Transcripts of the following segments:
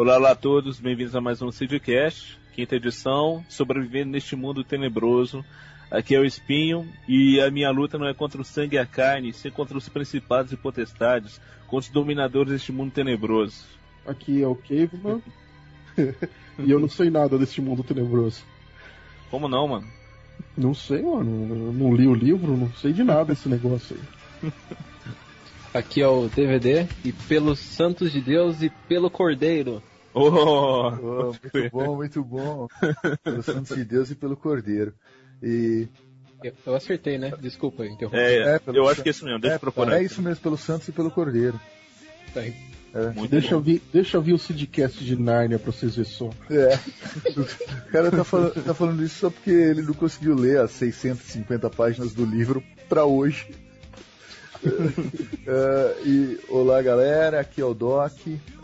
Olá, olá a todos, bem-vindos a mais um Sidcast, quinta edição, sobrevivendo neste mundo tenebroso. Aqui é o Espinho e a minha luta não é contra o sangue e a carne, sim contra os principados e potestades, contra os dominadores deste mundo tenebroso. Aqui é o Caveman e eu não sei nada deste mundo tenebroso. Como não, mano? Não sei, mano. Eu não li o livro, não sei de nada desse negócio aí. Aqui é o DVD e pelos santos de Deus e pelo Cordeiro. Oh, oh muito bom, muito bom. Pelos santos de Deus e pelo Cordeiro. E. Eu, eu acertei, né? Desculpa, interromper. É, é eu acho que é isso mesmo, deixa é, eu procurar. É isso mesmo, pelo Santos e pelo Cordeiro. Tá aí. É. Deixa, eu vir, deixa eu vir o Sidcast de Nárnia pra vocês verem só. É. O cara tá falando, tá falando isso só porque ele não conseguiu ler as 650 páginas do livro pra hoje. Uh, e olá galera, aqui é o Doc.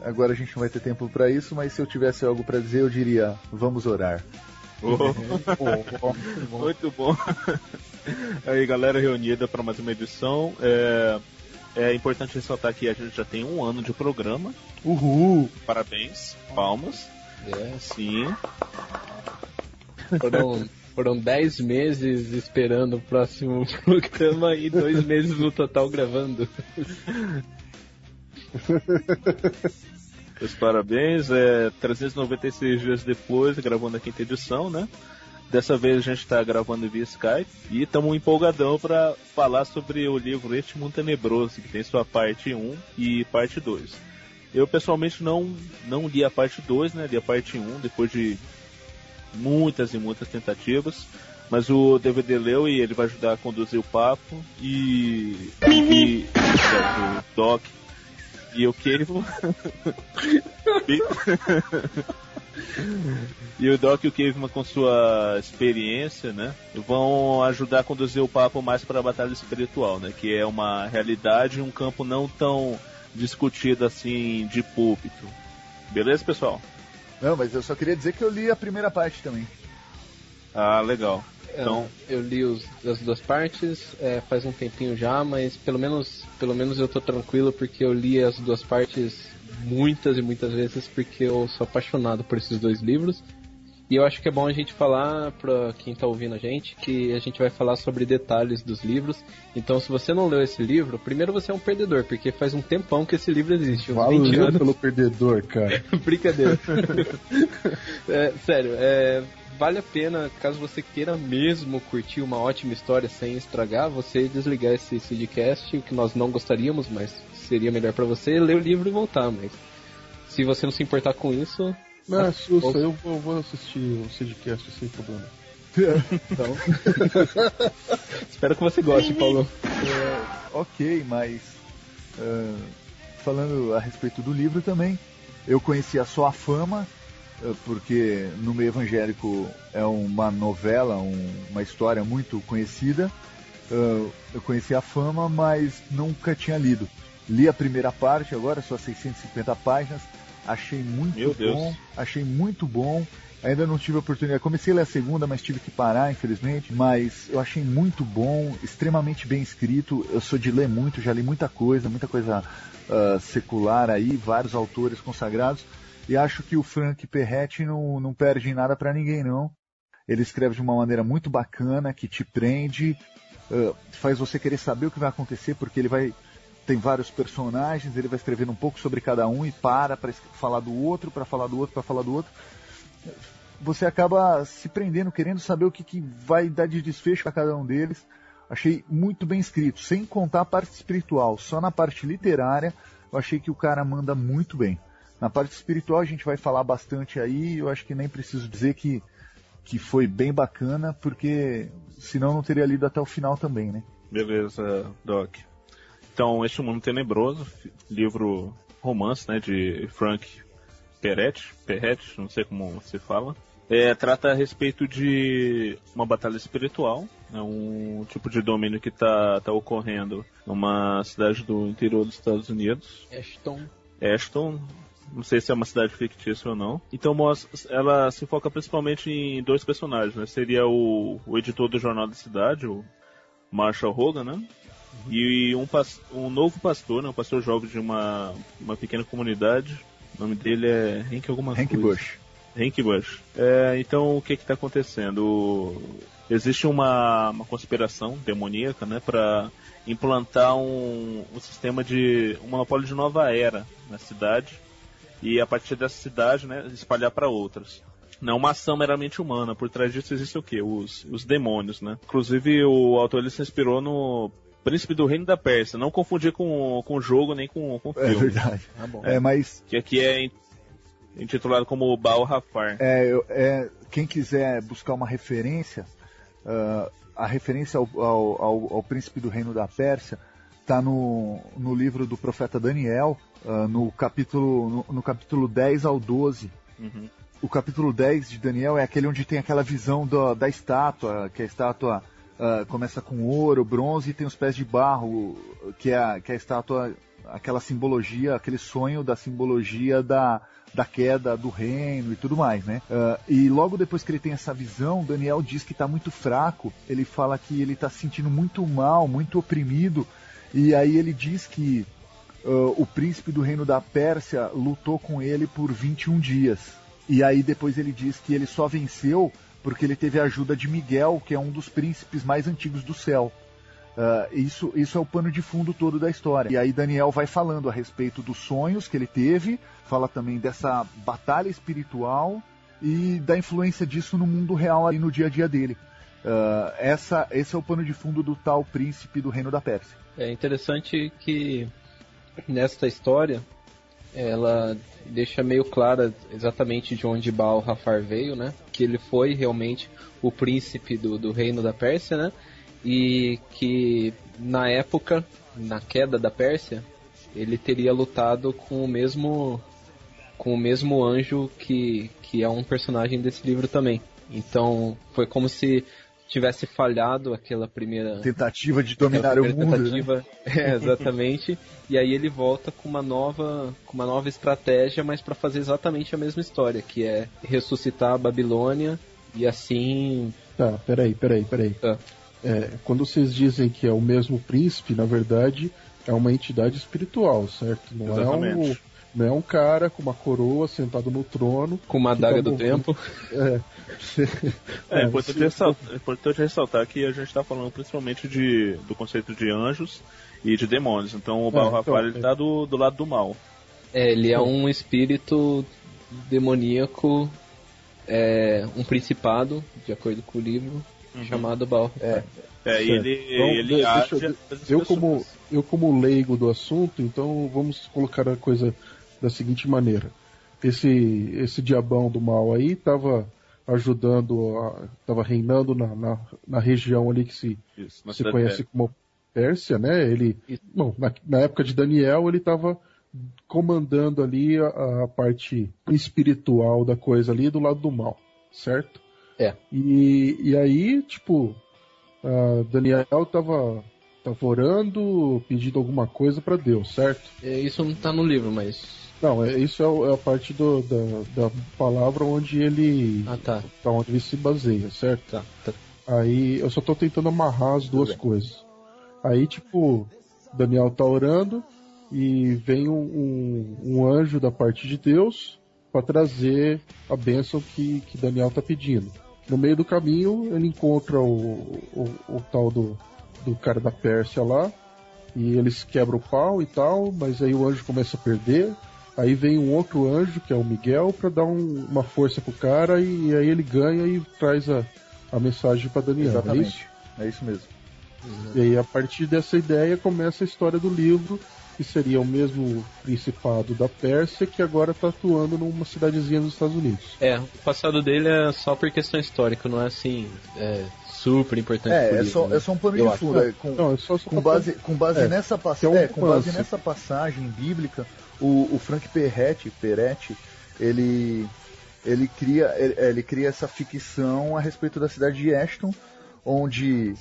Agora a gente não vai ter tempo para isso, mas se eu tivesse algo para dizer, eu diria: vamos orar. Oh. Muito bom. Aí, galera reunida para mais uma edição. É, é importante ressaltar que a gente já tem um ano de programa. Uhul! Parabéns, palmas. É. Sim. Foram, foram dez meses esperando o próximo programa e dois meses no total gravando. Os parabéns, é 396 dias depois, gravando a quinta edição, né? Dessa vez a gente está gravando via Skype e estamos empolgadão para falar sobre o livro Este Mundo Tenebroso, que tem sua parte 1 e parte 2. Eu pessoalmente não, não li a parte 2, né? Li a parte 1 depois de muitas e muitas tentativas. Mas o DVD leu e ele vai ajudar a conduzir o papo. E. e o Doc e o Kevo. e o Doc e o Caveman com sua experiência, né, vão ajudar a conduzir o papo mais para a batalha espiritual, né, que é uma realidade e um campo não tão discutido assim de púlpito. Beleza, pessoal? Não, mas eu só queria dizer que eu li a primeira parte também. Ah, legal. Então, eu li os, as duas partes é, faz um tempinho já, mas pelo menos, pelo menos eu tô tranquilo porque eu li as duas partes muitas e muitas vezes porque eu sou apaixonado por esses dois livros. E eu acho que é bom a gente falar para quem está ouvindo a gente que a gente vai falar sobre detalhes dos livros. Então, se você não leu esse livro, primeiro você é um perdedor, porque faz um tempão que esse livro existe. Valeu pelo perdedor, cara. Brincadeira. é, sério, é, vale a pena, caso você queira mesmo curtir uma ótima história sem estragar, você desligar esse CDcast, o que nós não gostaríamos, mas seria melhor para você ler o livro e voltar, mas se você não se importar com isso. Não, ah, sussa, eu vou, vou assistir o CDcast sem problema. então. Espero que você goste, Paulo. É, ok, mas uh, falando a respeito do livro também, eu conhecia só a fama eh, porque no meio evangélico é uma novela, um, uma história muito conhecida. Uh, eu conheci a fama, mas nunca tinha lido. Li a primeira parte, agora só 650 páginas. Achei muito Meu bom. Deus. Achei muito bom. Ainda não tive a oportunidade. Comecei a ler a segunda, mas tive que parar, infelizmente. Mas eu achei muito bom, extremamente bem escrito. Eu sou de ler muito, já li muita coisa, muita coisa uh, secular aí, vários autores consagrados. E acho que o Frank Perretti não, não perde em nada para ninguém, não. Ele escreve de uma maneira muito bacana, que te prende, uh, faz você querer saber o que vai acontecer, porque ele vai. Tem vários personagens, ele vai escrevendo um pouco sobre cada um e para para falar do outro, para falar do outro, para falar do outro. Você acaba se prendendo, querendo saber o que, que vai dar de desfecho para cada um deles. Achei muito bem escrito, sem contar a parte espiritual, só na parte literária, eu achei que o cara manda muito bem. Na parte espiritual a gente vai falar bastante aí, eu acho que nem preciso dizer que, que foi bem bacana, porque senão não teria lido até o final também, né? Beleza, Doc. Então, Este Mundo Tenebroso, livro romance, né, de Frank Peretti, Peretti, não sei como se fala. É, trata a respeito de uma batalha espiritual, né, um tipo de domínio que está tá ocorrendo numa cidade do interior dos Estados Unidos. Ashton. Ashton, não sei se é uma cidade fictícia ou não. Então ela se foca principalmente em dois personagens, né? Seria o, o editor do Jornal da Cidade, o Marshall Hogan, né? E um, um novo pastor, né? um pastor jovem de uma, uma pequena comunidade O nome dele é Hank alguma Hank coisa. Bush. Hank Bush. É, então, o que está acontecendo? Existe uma, uma conspiração demoníaca, né, para implantar um, um sistema de um monopólio de nova era na cidade e a partir dessa cidade, né, espalhar para outras. Não é uma ação meramente humana. Por trás disso existe o quê? Os, os demônios, né? Inclusive o autor ele se inspirou no Príncipe do Reino da Pérsia. Não confundir com com jogo nem com com É filme. verdade. Tá bom. É, mas Que aqui é in- intitulado como Baal Rafar. é, é, quem quiser buscar uma referência, ah, a referência ao, ao, ao- ao príncipe do reino da Pérsia está no, no livro do profeta Daniel, ah, no, capítulo, no, no capítulo 10 ao 12. Uhum. O capítulo 10 de Daniel é aquele onde tem aquela visão da, da estátua, que a estátua ah, começa com ouro, bronze e tem os pés de barro, que é, a- que é a estátua, aquela simbologia, aquele sonho da simbologia da, da queda do reino e tudo mais, né? Ah, e logo depois que ele tem essa visão, Daniel diz que está muito fraco, ele fala que ele está se sentindo muito mal, muito oprimido, e aí ele diz que ah, o príncipe do reino da Pérsia lutou com ele por 21 dias. E aí depois ele diz que ele só venceu porque ele teve a ajuda de Miguel, que é um dos príncipes mais antigos do céu. Ah, isso, isso é o pano de fundo todo da história. E aí Daniel vai falando a respeito dos sonhos que ele teve, fala também dessa batalha espiritual e da influência disso no mundo real ali no dia a dia dele. Ah, essa, esse é o pano de fundo do tal príncipe do reino da Pérsia. É interessante que nesta história ela deixa meio clara exatamente de onde Baal Rafar veio, né? Que ele foi realmente o príncipe do, do reino da Pérsia, né? E que na época, na queda da Pérsia, ele teria lutado com o mesmo com o mesmo anjo que, que é um personagem desse livro também. Então foi como se tivesse falhado aquela primeira Tentativa de dominar o mundo. né? tentativa. É, exatamente. e aí ele volta com uma nova, com uma nova estratégia, mas para fazer exatamente a mesma história, que é ressuscitar a Babilônia e assim. Tá, peraí, peraí, peraí. Tá. É, quando vocês dizem que é o mesmo príncipe, na verdade é uma entidade espiritual, certo? Não é um, Exatamente. não é um cara com uma coroa sentado no trono. Com uma Que tá adaga do tempo. É, É, É, importante, se- ressaltar, é importante ressaltar que a gente está falando principalmente de, do conceito de anjos e de demônios. Então o Baal então, é. ele tá do, do lado do mal. É, ele é um espírito demoníaco, é, um principado, de acordo com o livro, chamado Baal. É, É, e ele, Então, ele deixa age eu- como eu como leigo do assunto, então vamos colocar a coisa da seguinte maneira: esse esse diabão do mal aí estava ajudando, estava reinando na, na, na região ali que se Isso, se conhece como Pérsia, né? Ele, bom, na, na época de Daniel ele estava comandando ali a, a parte espiritual da coisa ali do lado do mal, certo? É. E, e aí, tipo, a Daniel tava, tava orando, pedindo alguma coisa para Deus, certo? É, isso não tá no livro, mas. Não, é, isso é, é a parte do, da, da palavra onde ele, Ah, tá. pra onde ele se baseia, certo? Tá, tá. Aí eu só tô tentando amarrar as duas coisas. Aí, tipo, Daniel tá orando e vem um, um, um anjo da parte de Deus para trazer a bênção que, que Daniel tá pedindo. No meio do caminho, ele encontra o, o, o tal do, do cara da Pérsia lá e eles quebram o pau e tal, mas aí o anjo começa a perder. Aí vem um outro anjo, que é o Miguel, para dar um- uma força pro cara e, aí ele ganha e traz a, a mensagem para Daniel. É isso? exatamente. É isso mesmo. E aí, a partir dessa ideia, começa a história do livro, que seria o mesmo principado da Pérsia, que agora está atuando numa cidadezinha dos Estados Unidos. É, o passado dele é só por questão histórica, não é assim, é super importante É, é só, né? é só um pano Eu de fundo. é, com, Não, é só, só com pra- base, com base é, é um é, com nessa passagem bíblica, o, o Frank Peretti, Peretti, ele ele cria ele, ele cria essa ficção a respeito da cidade de Ashton, onde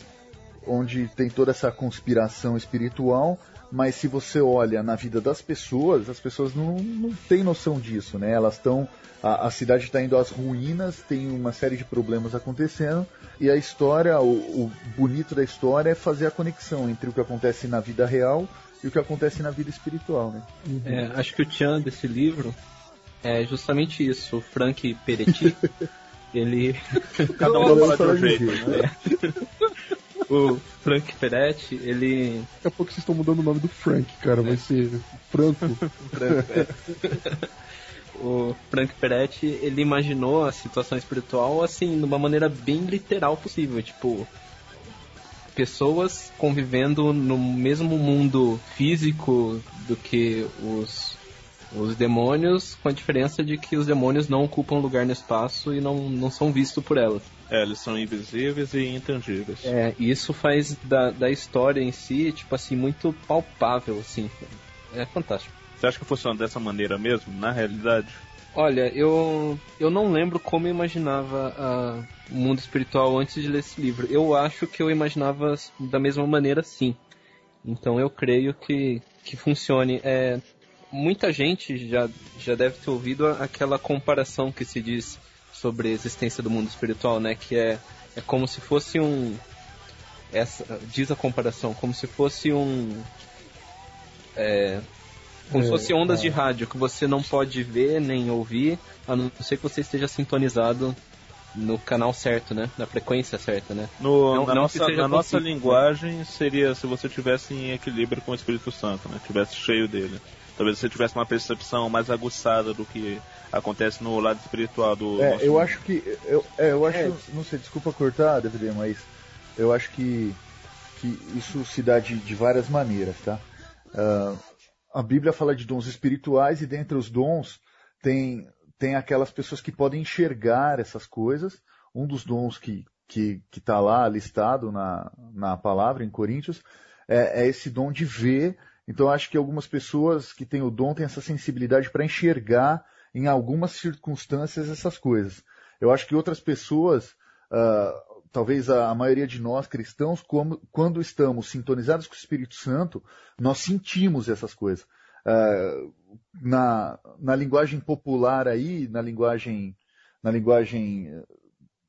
onde tem toda essa conspiração espiritual, mas se você olha na vida das pessoas, as pessoas não, não têm noção disso, né? Elas estão. A, a cidade está indo às ruínas, tem uma série de problemas acontecendo, e a história, o, o bonito da história é fazer a conexão entre o que acontece na vida real e o que acontece na vida espiritual, né? É, acho que o Tchan desse livro, É justamente isso. O Frank Peretti, ele. Cada um fala de um jeito, né? o Frank Peretti, ele. Daqui a pouco vocês estão mudando o nome do Frank, cara. Vai ser Franco. Frank, é. o Frank Peretti, ele imaginou a situação espiritual assim, de uma maneira bem literal possível, tipo pessoas convivendo no mesmo mundo físico do que os os demônios, com a diferença de que os demônios não ocupam lugar no espaço e não, não são vistos por elas. É, eles são invisíveis e intangíveis. É, isso faz da, da história em si, tipo assim, muito palpável, assim. É fantástico. Você acha que funciona dessa maneira mesmo, na realidade? Olha, eu, eu não lembro como eu imaginava a, o mundo espiritual antes de ler esse livro. Eu acho que eu imaginava da mesma maneira, sim. Então eu creio que, que funcione. É, muita gente já, já deve ter ouvido aquela comparação que se diz sobre a existência do mundo espiritual, né? Que é, é como se fosse um. Essa, diz a comparação, como se fosse um. É, como é, se fosse ondas é. de rádio que você não pode ver nem ouvir, a não ser que você esteja sintonizado no canal certo, né? Na frequência certa, né? No, não, na não nossa, na nossa linguagem seria se você tivesse em equilíbrio com o Espírito Santo, né? Tivesse cheio dele. Talvez você tivesse uma percepção mais aguçada do que acontece no lado espiritual do. É, eu mundo. acho que. Eu, é, eu acho. É. Não sei, desculpa cortar, DVD, mas eu acho que, que isso se dá de, de várias maneiras, tá? Uh, a Bíblia fala de dons espirituais e dentre os dons tem, tem aquelas pessoas que podem enxergar essas coisas. Um dos dons que que está lá listado na, na palavra em Coríntios é, é esse dom de ver então acho que algumas pessoas que têm o dom têm essa sensibilidade para enxergar em algumas circunstâncias essas coisas. Eu acho que outras pessoas, uh, talvez a, maioria de nós cristãos, como, quando estamos sintonizados com o Espírito Santo, nós sentimos essas coisas. Uh, na, na linguagem popular aí, na linguagem, na linguagem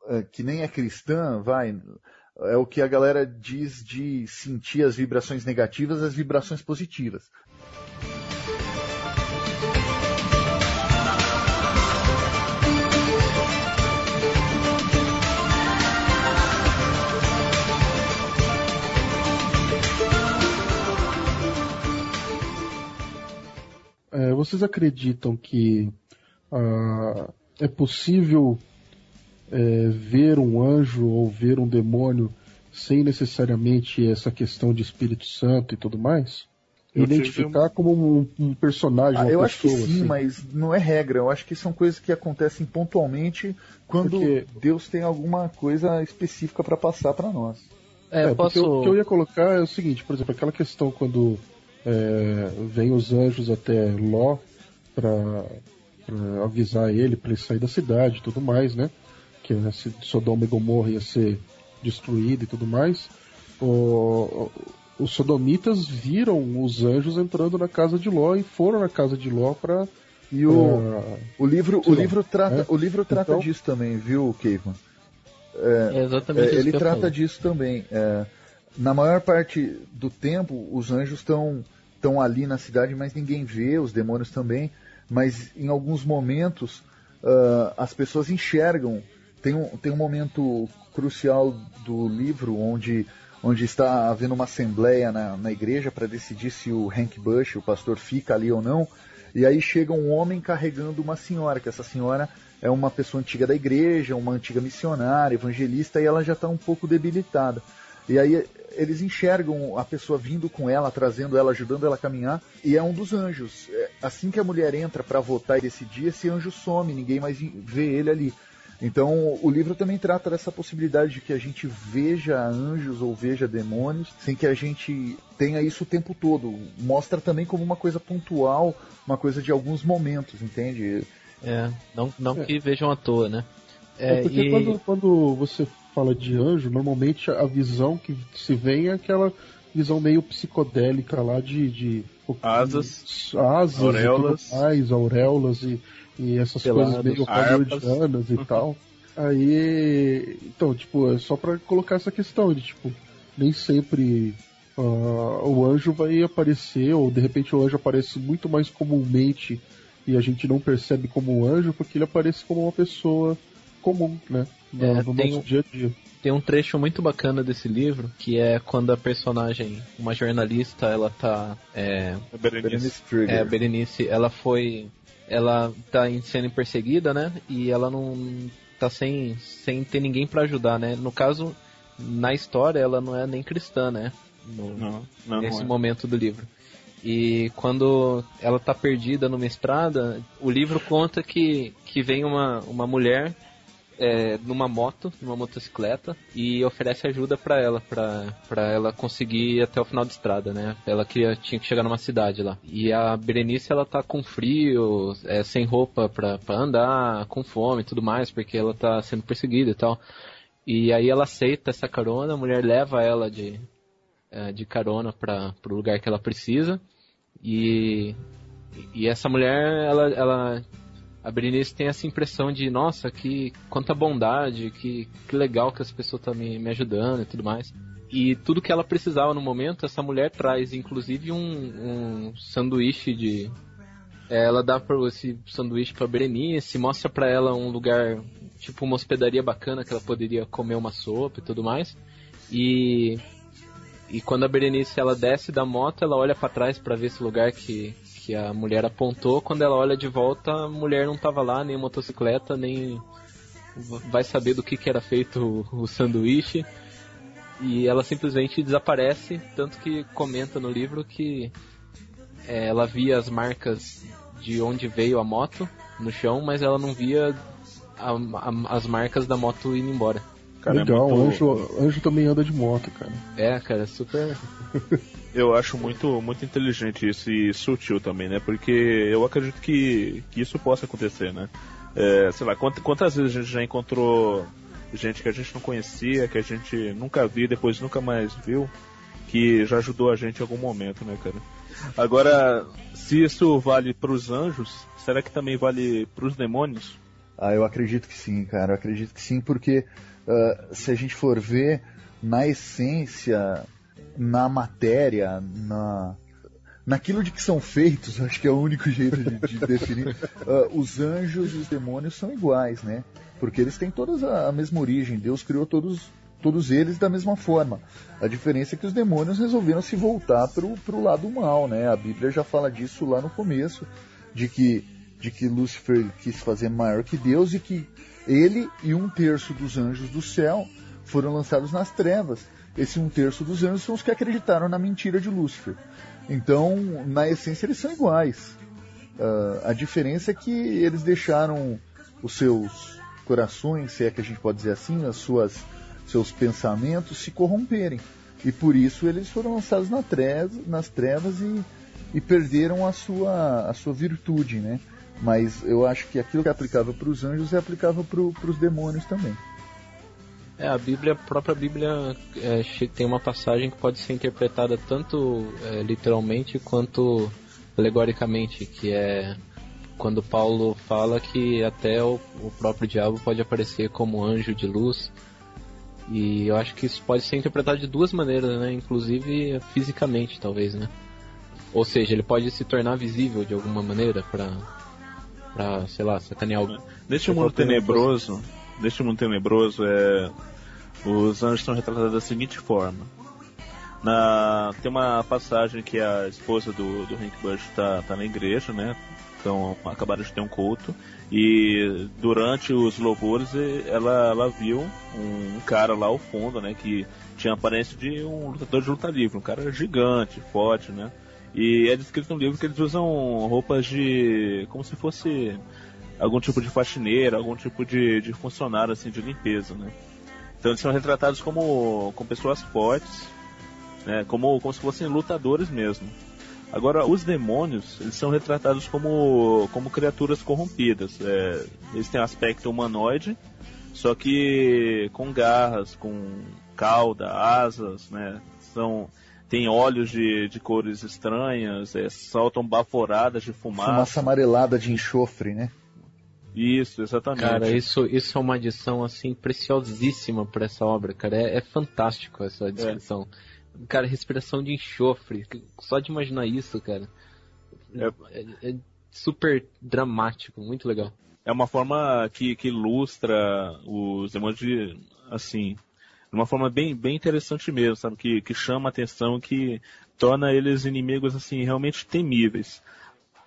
uh, que nem é cristã, vai, é o que a galera diz de sentir as vibrações negativas as vibrações positivas. Vocês acreditam que uh, é possível é, ver um anjo ou ver um demônio sem necessariamente essa questão de Espírito Santo e tudo mais? Eu Identificar como um, um personagem. Ah, eu acho que sim, assim. mas não é regra. Eu acho que são coisas que acontecem pontualmente quando porque... Deus tem alguma coisa específica para passar para nós. É, é posso... o que eu ia colocar é o seguinte, por exemplo, aquela questão quando é, vem os anjos até Ló para avisar ele para ele sair da cidade e tudo mais, né? que né, Sodoma e Gomorra ia ser destruída e tudo mais, o, os sodomitas viram os anjos entrando na casa de Ló e foram na casa de Ló para e o, uh, o livro o livro trata é? o livro trata então, disso também, viu, Caveman? É, é exatamente é, ele trata disso também. É, na maior parte do tempo, os anjos estão estão ali na cidade, mas ninguém vê, os demônios também. Mas em alguns momentos, uh, as pessoas enxergam tem um, tem um momento crucial do livro onde, onde está havendo uma assembleia na, na igreja para decidir se o Hank Bush, o pastor, fica ali ou não. E aí chega um homem carregando uma senhora, que essa senhora é uma pessoa antiga da igreja, uma antiga missionária, evangelista, e ela já está um pouco debilitada. E aí eles enxergam a pessoa vindo com ela, trazendo ela, ajudando ela a caminhar, e é um dos anjos. É, assim que a mulher entra para votar e decidir, esse anjo some, ninguém mais vê ele ali. Então, o livro também trata dessa possibilidade de que a gente veja anjos ou veja demônios, sem que a gente tenha isso o tempo todo. Mostra também como uma coisa pontual, uma coisa de alguns momentos, entende? É, não, não é. que vejam à toa, né? É, é porque e... quando, quando você fala de anjo, normalmente a visão que se vem é aquela visão meio psicodélica lá de, de asas, asas auréolas, e mais, auréolas e e essas Pelados, coisas meio hollywoodianas e tal. Aí, então, tipo, é só para colocar essa questão de, tipo, nem sempre uh, o anjo vai aparecer, ou de repente o anjo aparece muito mais comumente e a gente não percebe como um anjo porque ele aparece como uma pessoa comum, né? No, É, no tem nosso um- dia a dia. Tem um trecho muito bacana desse livro, que é quando a personagem, uma jornalista, ela tá. É, Berenice. Berenice Trigger. é, Berenice, ela foi. Ela tá sendo perseguida, né? E ela não tá sem, sem ter ninguém pra ajudar, né? No caso, na história, ela não é nem cristã, né? No- Não, não, nesse não é. momento do livro. E quando ela tá perdida numa estrada, o livro conta que, que vem uma, uma mulher é, numa moto, numa motocicleta, e oferece ajuda pra ela, pra ela conseguir ir até o final da estrada, né? Ela queria, tinha que chegar numa cidade lá. E a Berenice, ela tá com frio, é, sem roupa pra, pra andar, com fome e tudo mais, porque ela tá sendo perseguida e tal. E aí ela aceita essa carona, a mulher leva ela de, eh, de carona para o lugar que ela precisa. E, e essa mulher, ela, ela a Berenice tem essa impressão de, nossa, que quanta bondade, que, que legal que as pessoas estão me, me ajudando e tudo mais. E tudo que ela precisava no momento, essa mulher traz, inclusive um, um sanduíche de. é, Ela dá pra esse sanduíche pra Berenice, mostra pra ela um lugar, tipo uma hospedaria bacana que ela poderia comer uma sopa e tudo mais. E e quando a Berenice ela desce da moto, ela olha pra trás pra ver esse lugar que, que a mulher apontou. Quando ela olha de volta, a mulher não tava lá, nem a motocicleta, nem vai saber do que, que era feito o, o sanduíche. E ela simplesmente desaparece, tanto que comenta no livro que é, ela via as marcas de onde veio a moto no chão, mas ela não via a- a- as marcas da moto indo embora. Cara, é Legal, muito- anjo, anjo também anda de moto, cara. É, cara, super. Eu acho muito, muito inteligente isso e sutil também, né? Porque eu acredito que, que isso possa acontecer, né? É, sei lá, quant- quantas vezes a gente já encontrou gente que a gente não conhecia, que a gente nunca viu, depois nunca mais viu, que já ajudou a gente em algum momento, né, cara? Agora, se isso vale pros anjos, será que também vale pros demônios? Ah, eu acredito que sim, cara. Eu acredito que sim, porque ah, se a gente for ver na essência, na matéria, na naquilo de que são feitos, acho que é o único jeito de, de definir. ah, os anjos e os demônios são iguais, né? Porque eles têm todas a, a mesma origem. Deus criou todos todos eles da mesma forma. A diferença é que os demônios resolveram se voltar pro, pro lado mal, né? A Bíblia já fala disso lá no começo, de que de que Lúcifer quis fazer maior que Deus e que ele e um terço dos anjos do céu foram lançados nas trevas. Esse um terço dos anjos são os que acreditaram na mentira de Lúcifer. Então, na essência, eles são iguais. Ah, a diferença é que eles deixaram os seus corações, se é que a gente pode dizer assim, as suas seus pensamentos se corromperem. E por isso eles foram lançados na treva, nas trevas e, e perderam a sua, a sua virtude, né? Mas eu acho que aquilo que é aplicável para os anjos é aplicável para os demônios também. É, a Bíblia, a própria Bíblia é, tem uma passagem que pode ser interpretada tanto é, literalmente quanto alegoricamente, que é quando Paulo fala que até o, o próprio diabo pode aparecer como anjo de luz. E eu acho que isso pode ser interpretado de duas maneiras, né? Inclusive fisicamente, talvez, né? Ou seja, ele pode se tornar visível de alguma maneira pra sei lá, sacanear alguém. Neste mundo tenebroso, neste mundo tenebroso, é, os anjos são retratados da seguinte forma. Na, tem uma passagem que a esposa do, do Hank Bush tá, tá na igreja, né? Então acabaram de ter um culto. E durante os louvores ela, ela viu um, um cara lá ao fundo, né? Que tinha a aparência de um lutador de luta livre, um cara gigante, forte, né? E é descrito no livro que eles usam roupas de. como se fosse algum tipo de faxineira, algum tipo de, de funcionário assim de limpeza, né? Então eles são retratados como, como pessoas fortes, né? Como, como se fossem lutadores mesmo. Agora, os demônios, eles são retratados como, como criaturas corrompidas. É, eles têm um aspecto humanoide, só que com garras, com cauda, asas, né? São, tem olhos de, de cores estranhas, é, soltam baforadas de fumaça. Fumaça amarelada de enxofre, né? Isso, exatamente. Cara, isso, isso é uma adição assim preciosíssima pra essa obra, cara. É, é fantástico essa descrição. Cara, respiração de enxofre. Só de imaginar isso, cara. É. É, é- super dramático, muito legal. É uma forma que, que ilustra os demônios de, assim, de uma forma bem, bem interessante mesmo, sabe? Que, que chama a atenção, que torna eles inimigos, assim, realmente temíveis.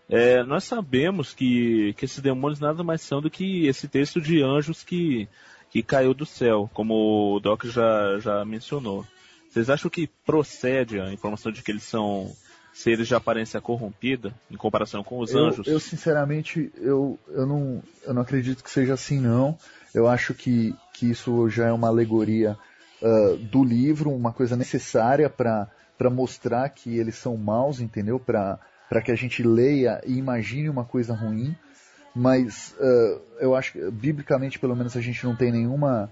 É, nós sabemos que, que esses demônios nada mais são do que esse texto de anjos que, que caiu do céu, como o Doc já, já mencionou. Vocês acham que procede a informação de que eles são seres de aparência corrompida em comparação com os eu, anjos? Eu, sinceramente, eu, eu, não, eu não acredito que seja assim, não. Eu acho que, que isso já é uma alegoria uh, do livro, uma coisa necessária para mostrar que eles são maus, entendeu? Para que a gente leia e imagine uma coisa ruim. Mas uh, eu acho que, biblicamente, pelo menos, a gente não tem nenhuma,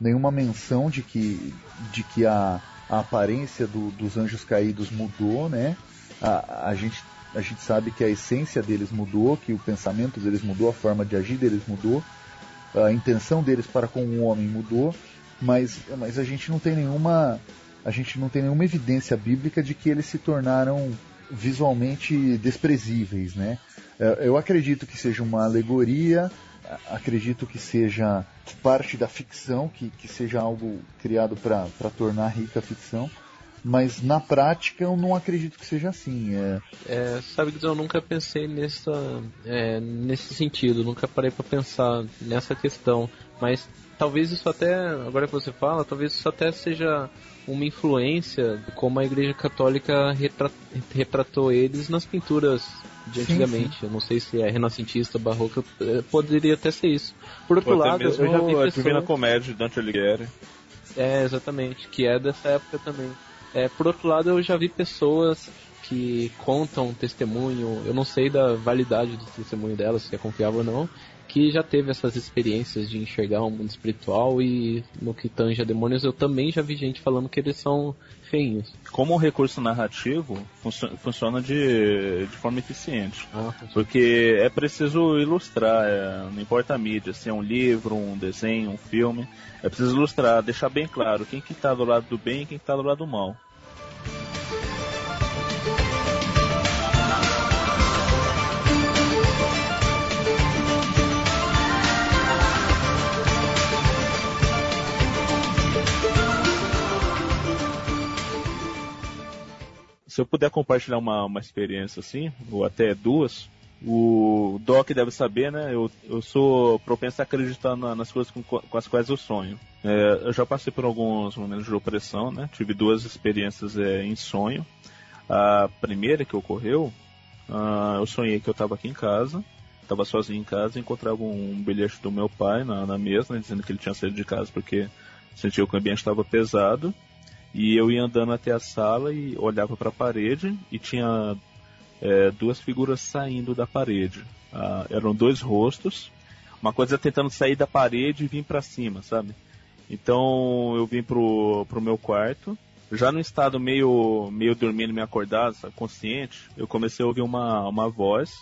nenhuma menção de que, de que a a aparência do, dos anjos caídos mudou, né? A, a, gente, a gente sabe que a essência deles mudou, que o pensamento deles mudou, a forma de agir deles mudou, a intenção deles para com o homem mudou, mas, mas a gente não tem nenhuma a gente não tem nenhuma evidência bíblica de que eles se tornaram visualmente desprezíveis, né? É, eu acredito que seja uma alegoria acredito que seja parte da ficção, que, que seja algo criado para tornar rica a ficção, mas na prática eu não acredito que seja assim. É... É, sabe que eu nunca pensei nessa, é, nesse sentido, nunca parei para pensar nessa questão, mas talvez isso até, agora que você fala, talvez isso até seja uma influência de como a Igreja Católica retratou eles nas pinturas de antigamente. Sim, sim. Eu não sei se é renascentista, barroco, eh, poderia até ser isso. Por outro lado, eu já vi pessoas... Divina Comédia de Dante Alighieri. É, exatamente, que é dessa época também. É, por outro lado, eu já vi pessoas que contam testemunho, eu não sei da validade do testemunho delas, se é confiável ou não, que já teve essas experiências de enxergar o um mundo espiritual e no que tange a demônios eu também já vi gente falando que eles são feinhos. Como um recurso narrativo, funciona de, de forma eficiente. Ah, porque é preciso ilustrar, é, não importa a mídia, se é um livro, um desenho, um filme, é preciso ilustrar, deixar bem claro quem que está do lado do bem e quem está do lado do mal. Se eu puder compartilhar uma, uma experiência assim, ou até duas, o Doc deve saber, né? Eu, eu sou propenso a acreditar na, nas coisas com, com, as quais eu sonho. É, eu já passei por alguns momentos de opressão, né? Tive duas experiências é, em sonho. A primeira que ocorreu, uh, eu sonhei que eu estava aqui em casa, estava sozinho em casa, e encontrava um bilhete do meu pai na, na mesa, né, dizendo que ele tinha saído de casa porque sentiu que o ambiente estava pesado. E eu ia andando até a sala e olhava para a parede e tinha é, duas figuras saindo da parede. Ah, eram dois rostos, uma coisa tentando sair da parede e vir para cima, sabe? Então eu vim pro, pro meu quarto, já no estado meio, meio dormindo, meio acordado, sabe, consciente, eu comecei a ouvir uma, uma voz,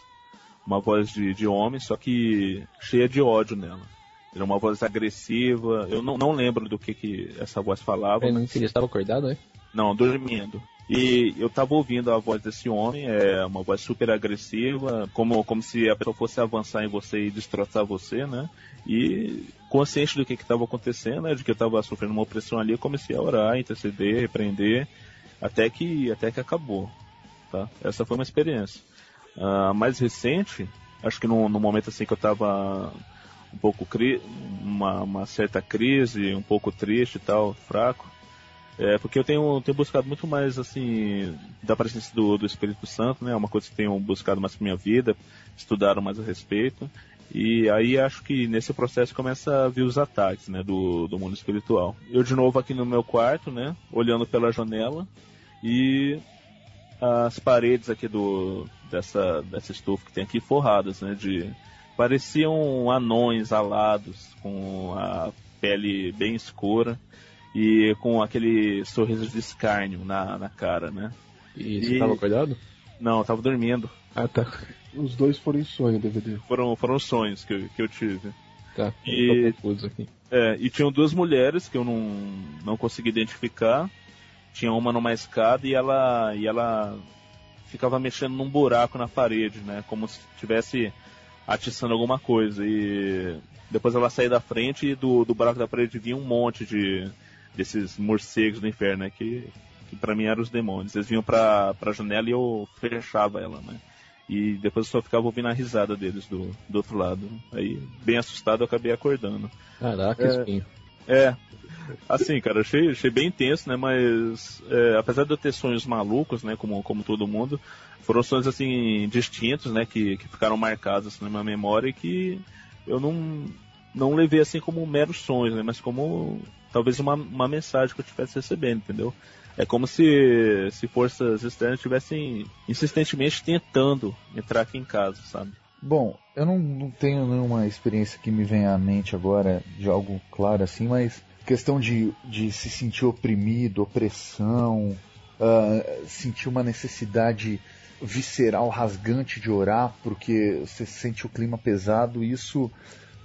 uma voz de, de homem, só que cheia de ódio nela. Era uma voz agressiva. Eu não, não lembro do que, que essa voz falava. Ele mas... estava acordado, é? Não, dormindo. E eu estava ouvindo a voz desse homem, é uma voz super agressiva, como, como se a pessoa fosse avançar em você e destroçar você, né? E consciente do que estava acontecendo, né, de que eu estava sofrendo uma opressão ali, eu comecei a orar, interceder, repreender, até que, até que acabou. Tá? Essa foi uma experiência. Uh, mais recente, acho que no, no momento assim que eu estava um pouco uma, uma certa crise, um pouco triste e tal, fraco. É, porque eu tenho, tenho buscado muito mais, assim, da presença do, do Espírito Santo, né? É uma coisa que tenho buscado mais pra minha vida, estudado mais a respeito. E aí acho que nesse processo começa a vir os ataques, né, do, do mundo espiritual. Eu de novo aqui no meu quarto, né, olhando pela janela e as paredes aqui do dessa dessa estufa que tem aqui forradas, né, de pareciam anões alados, com a pele bem escura e com aquele sorriso de escárnio na, na cara, né? E você estava acordado? Não, eu tava dormindo. Ah, tá. Os dois foram em sonho, DVD. Foram, foram sonhos que eu, que eu tive. Tá, e, confuso aqui. É, e tinham duas mulheres que eu não, não consegui identificar. Tinha uma numa escada e ela, e ela ficava mexendo num buraco na parede, né? Como se estivesse atiçando alguma coisa. E depois ela saía da frente e do, do buraco da parede vinha um monte de desses morcegos do inferno, né? Que, que para mim eram os demônios. Eles vinham pra, pra janela e eu fechava ela, né? E depois eu só ficava ouvindo a risada deles do, do outro lado. Aí, bem assustado, eu acabei acordando. Caraca, é, espinho. É. Assim, cara, achei, achei bem intenso, né? Mas é, apesar de eu ter sonhos malucos, né? Como, como todo mundo, foram sonhos assim distintos, né? Que, que ficaram marcados assim, na minha memória e que eu não, não levei assim como meros sonhos, né? Mas como talvez uma, uma mensagem que eu estivesse recebendo, entendeu? É como se, se forças externas estivessem insistentemente tentando entrar aqui em casa, sabe? Bom, eu não, não, tenho nenhuma experiência que me venha à mente agora de algo claro assim, mas questão de, de se sentir oprimido, opressão, uh, sentir uma necessidade visceral, rasgante de orar, porque você sente o clima pesado, isso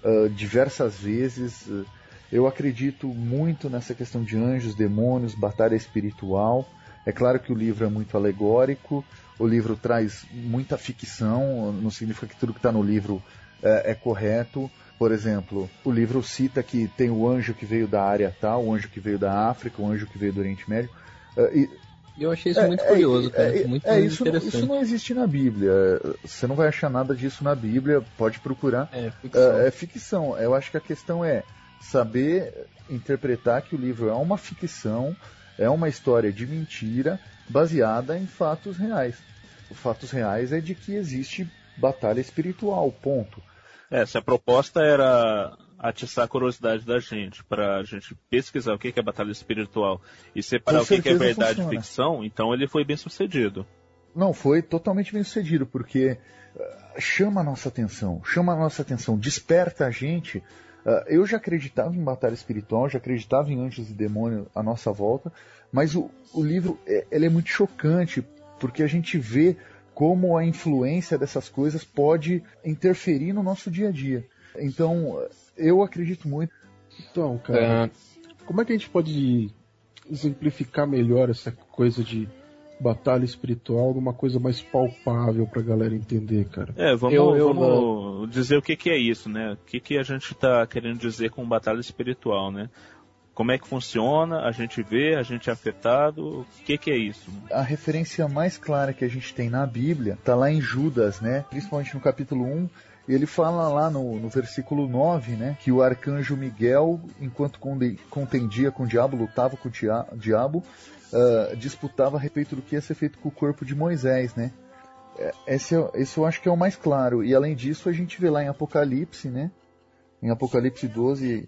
uh, diversas vezes. Uh, eu acredito muito nessa questão de anjos, demônios, batalha espiritual. É claro que o livro é muito alegórico, o livro traz muita ficção, não significa que tudo que está no livro é, é, correto. Por exemplo, o livro cita que tem o anjo que veio da área tal, o anjo que veio da África, o anjo que veio do Oriente Médio. Uh, e, eu achei isso é, muito curioso, cara. É, muito é, isso, interessante. isso não existe na Bíblia. Você não vai achar nada disso na Bíblia, pode procurar. É ficção. É, é ficção. Eu acho que a questão é saber interpretar que o livro é uma ficção, é uma história de mentira baseada em fatos reais. Os fatos reais é de que existe batalha espiritual, ponto. É, se a proposta era atiçar a curiosidade da gente, para a gente pesquisar o que é batalha espiritual e separar o que é verdade e ficção, então ele foi bem sucedido. Não, foi totalmente bem sucedido, porque uh, chama a nossa atenção, chama a nossa atenção, desperta a gente Uh, eu já acreditava em batalha espiritual, já acreditava em anjos e demônios à nossa volta, mas o, o livro é, ele é muito chocante, porque a gente vê como a influência dessas coisas pode interferir no nosso dia a dia. Então, eu acredito muito. Então, cara, é... como é que a gente pode exemplificar melhor essa coisa de batalha espiritual numa coisa mais palpável pra galera entender, cara. É, vamos, eu, eu vamos dizer o que, que é isso, né? O que, que a gente tá querendo dizer com batalha espiritual, né? Como é que funciona? A gente vê, a gente é afetado. O que, que é isso? A referência mais clara que a gente tem na Bíblia está lá em Judas, né? Principalmente no capítulo 1. Ele fala lá no, no versículo 9, né? Que o arcanjo Miguel, enquanto contendia com o diabo, lutava com o diabo, uh, disputava a respeito do que ia ser feito com o corpo de Moisés, né? É, esse, é, esse eu acho que é o mais claro. E além disso, a gente vê lá em Apocalipse, né? Em Apocalipse 12,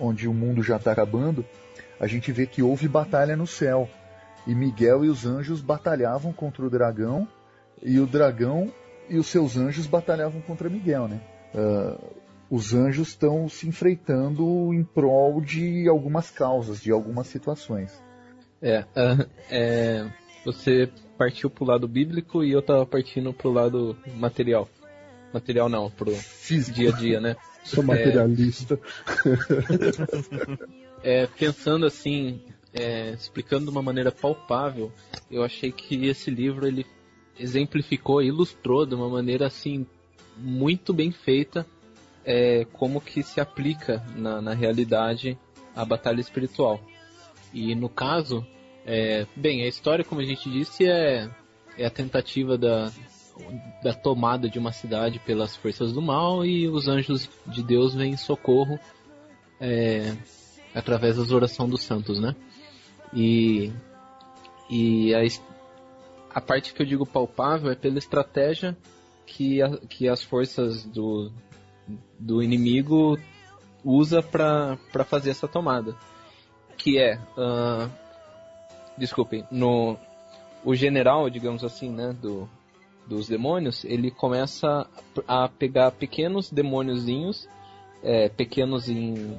onde o mundo já está acabando, a gente vê que houve batalha no céu. E Miguel e os anjos batalhavam contra o dragão, e o dragão e os seus anjos batalhavam contra Miguel, né? Uh, os anjos estão se enfrentando em prol de algumas causas, de algumas situações. É, uh, é, você partiu pro lado bíblico e eu tava partindo pro lado material. Material não, pro Físico. dia a dia, né? Sou materialista. É, é, pensando assim, é, explicando de uma maneira palpável, eu achei que esse livro ele exemplificou, ilustrou de uma maneira assim muito bem feita é, como que se aplica na, na realidade a batalha espiritual. E no caso, é, bem, a história, como a gente disse, é, é a tentativa da, da tomada de uma cidade pelas forças do mal e os anjos de Deus vêm em socorro é, através das orações dos santos, né? E, e a, a parte que eu digo palpável é pela estratégia que, a, que as forças do, do inimigo usa para fazer essa tomada que é, uh, desculpem, no o general, digamos assim, né, do, dos demônios, ele começa a pegar pequenos demôniozinhos, é, pequenos em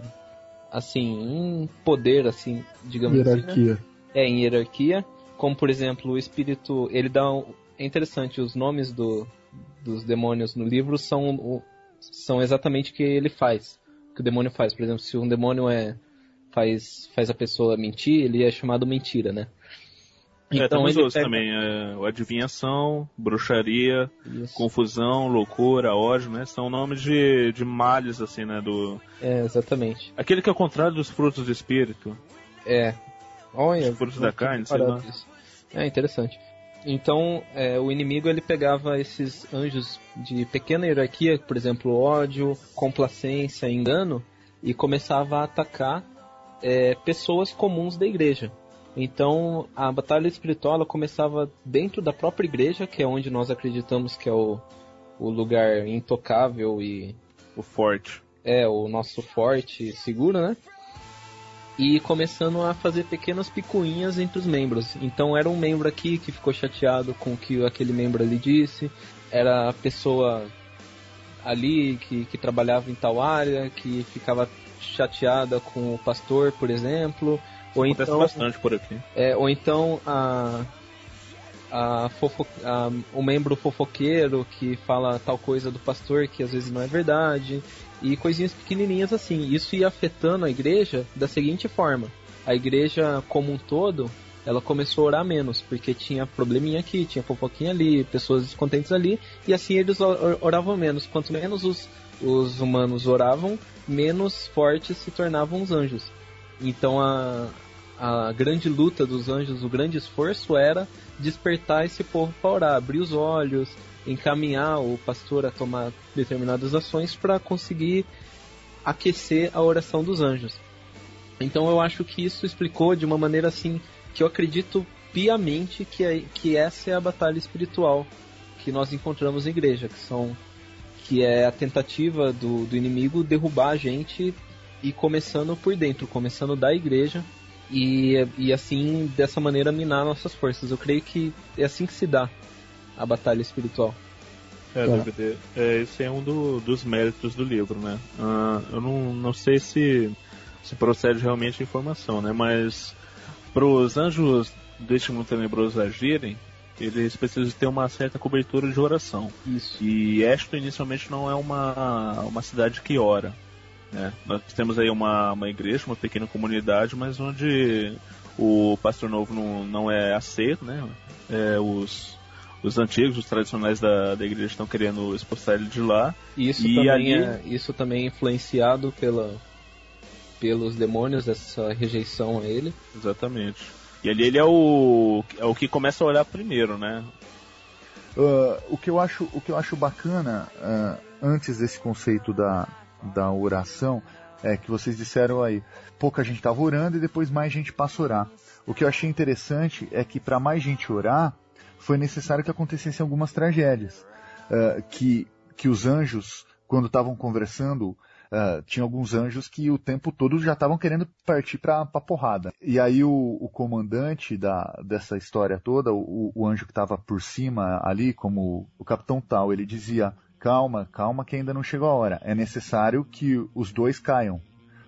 assim, em poder, assim, digamos hierarquia. assim. Né? É, em hierarquia. Como, por exemplo, o espírito. Ele dá. Um, é interessante, os nomes do, dos demônios no livro são, são exatamente o que ele faz. O que o demônio faz. Por exemplo, se um demônio é faz, faz a pessoa mentir, ele é chamado mentira, né? É, então, temos outros pega... também, é, adivinhação, bruxaria, Isso. confusão, loucura, ódio, né? São nomes de, de males, assim, né? Do... É, exatamente. Aquele que é o contrário dos frutos do espírito. É. Olha, Os frutos da carne, sei lá. Isso. É interessante. Então, é, o inimigo ele pegava esses anjos de pequena hierarquia, por exemplo, ódio, complacência, engano, e começava a atacar é, pessoas comuns da igreja. Então, a batalha espiritual começava dentro da própria igreja, que é onde nós acreditamos que é o, o lugar intocável e. O forte. É, o nosso forte seguro, né? E começando a fazer pequenas picuinhas entre os membros. Então, era um membro aqui que ficou chateado com o que aquele membro ali disse, era a pessoa ali que, que trabalhava em tal área, que ficava chateada com o pastor, por exemplo ou Acontece então, bastante por aqui. É, ou então a, a, fofo, a, o membro fofoqueiro que fala tal coisa do pastor que às vezes não é verdade. E coisinhas pequenininhas assim. Isso ia afetando a igreja da seguinte forma. A igreja como um todo, ela começou a orar menos, porque tinha probleminha aqui, tinha fofoquinha ali, pessoas descontentes ali, e assim eles oravam menos. Quanto menos os, os humanos oravam, menos fortes se tornavam os anjos. Então a, a grande luta dos anjos, o grande esforço era despertar esse povo para orar, abrir os olhos, encaminhar o pastor a tomar determinadas ações para conseguir aquecer a oração dos anjos. Então eu acho que isso explicou de uma maneira assim que eu acredito piamente que, é, que essa é a batalha espiritual que nós encontramos na igreja, que são que é a tentativa do, do inimigo derrubar a gente e começando por dentro, começando da igreja e, e assim, dessa maneira, minar nossas forças. Eu creio que é assim que se dá a batalha espiritual. É, DVD. É, esse é um do, dos méritos do livro, né? Uh, eu não, não sei se, se procede realmente a informação, né? Mas para os anjos deste mundo tenebroso agirem, eles precisam ter uma certa cobertura de oração. Isso. E Ashton inicialmente não é uma, uma cidade que ora. Né? Nós temos aí uma, uma igreja, uma pequena comunidade, mas onde o pastor novo não, não é aceito, né? É, os, os antigos, os tradicionais da, da igreja estão querendo expulsar ele de lá. Isso, e também, ali... é, isso também é influenciado pela, pelos demônios, essa rejeição a ele. Exatamente. E ali ele é o, é o que começa a olhar primeiro, né? Uh, o, que eu acho, o que eu acho bacana, uh, antes desse conceito da, da oração é que vocês disseram aí, pouca gente estava orando e depois mais gente passa a orar. O que eu achei interessante é que para mais gente orar, foi necessário que acontecessem algumas tragédias. Uh, que, que os anjos, quando estavam conversando, uh, tinha alguns anjos que o tempo todo já estavam querendo partir para a porrada. E aí o, o comandante da, dessa história toda, o, o anjo que estava por cima ali, como o capitão tal, ele dizia: calma, calma que ainda não chegou a hora. É necessário que os dois caiam.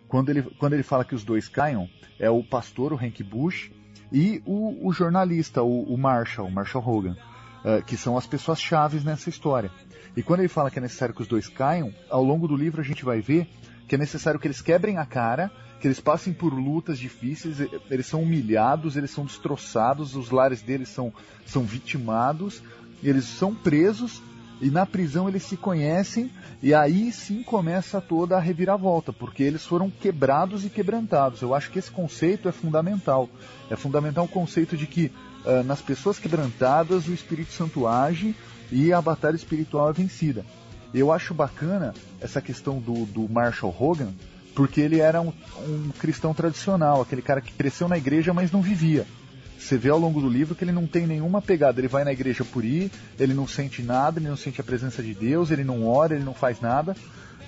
Quando ele, quando ele fala que os dois caiam, é o pastor, o Hank Bush, e o, o jornalista, o, o, Marshall, Marshall Hogan, uh, que são as pessoas chaves nessa história. E quando ele fala que é necessário que os dois caiam, ao longo do livro a gente vai ver que é necessário que eles quebrem a cara, que eles passem por lutas difíceis, eles são humilhados, eles são destroçados, os lares deles são, são vitimados, eles são presos e na prisão eles se conhecem e aí sim começa toda a reviravolta, porque eles foram quebrados e quebrantados. Eu acho que esse conceito é fundamental. É fundamental o conceito de que uh, nas pessoas quebrantadas o Espírito Santo age e a batalha espiritual é vencida. Eu acho bacana essa questão do, do Marshall Hogan, porque ele era um, um cristão tradicional, aquele cara que cresceu na igreja, mas não vivia. Você vê ao longo do livro que ele não tem nenhuma pegada. Ele vai na igreja por ir, ele não sente nada, ele não sente a presença de Deus, ele não ora, ele não faz nada.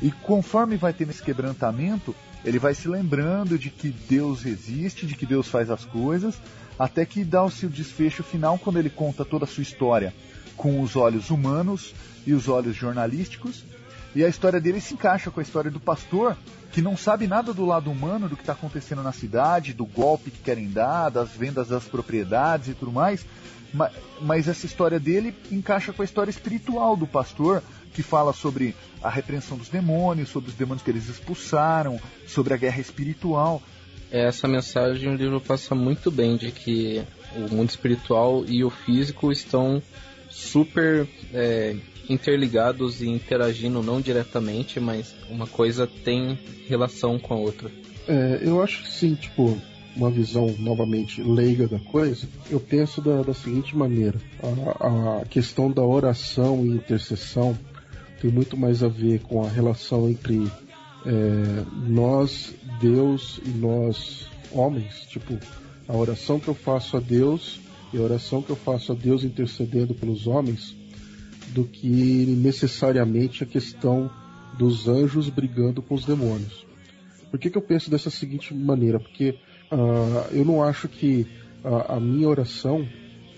E conforme vai tendo esse quebrantamento, ele vai se lembrando de que Deus existe, de que Deus faz as coisas, até que dá o seu desfecho final quando ele conta toda a sua história com os olhos humanos e os olhos jornalísticos. E a história dele se encaixa com a história do pastor, que não sabe nada do lado humano, do que está acontecendo na cidade, do golpe que querem dar, das vendas das propriedades e tudo mais. Mas essa história dele encaixa com a história espiritual do pastor, que fala sobre a repreensão dos demônios, sobre os demônios que eles expulsaram, sobre a guerra espiritual. essa mensagem o livro passa muito bem de que o mundo espiritual e o físico estão super é, interligados e interagindo não diretamente, mas uma coisa tem relação com a outra. É, eu acho que sim, tipo, uma visão novamente leiga da coisa, eu penso da, da seguinte maneira: a, a, questão da oração e intercessão tem muito mais a ver com a relação entre é, nós, Deus e nós, homens. Tipo, a oração que eu faço a Deus e a oração que eu faço a Deus intercedendo pelos homens, do que necessariamente a questão dos anjos brigando com os demônios. Por que, que eu penso dessa seguinte maneira? Porque uh, eu não acho que a, a minha oração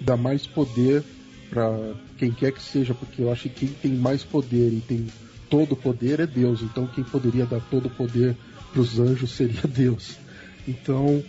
dá mais poder para quem quer que seja, porque eu acho que quem tem mais poder e tem todo o poder é Deus. Então quem poderia dar todo o poder para os anjos seria Deus. Então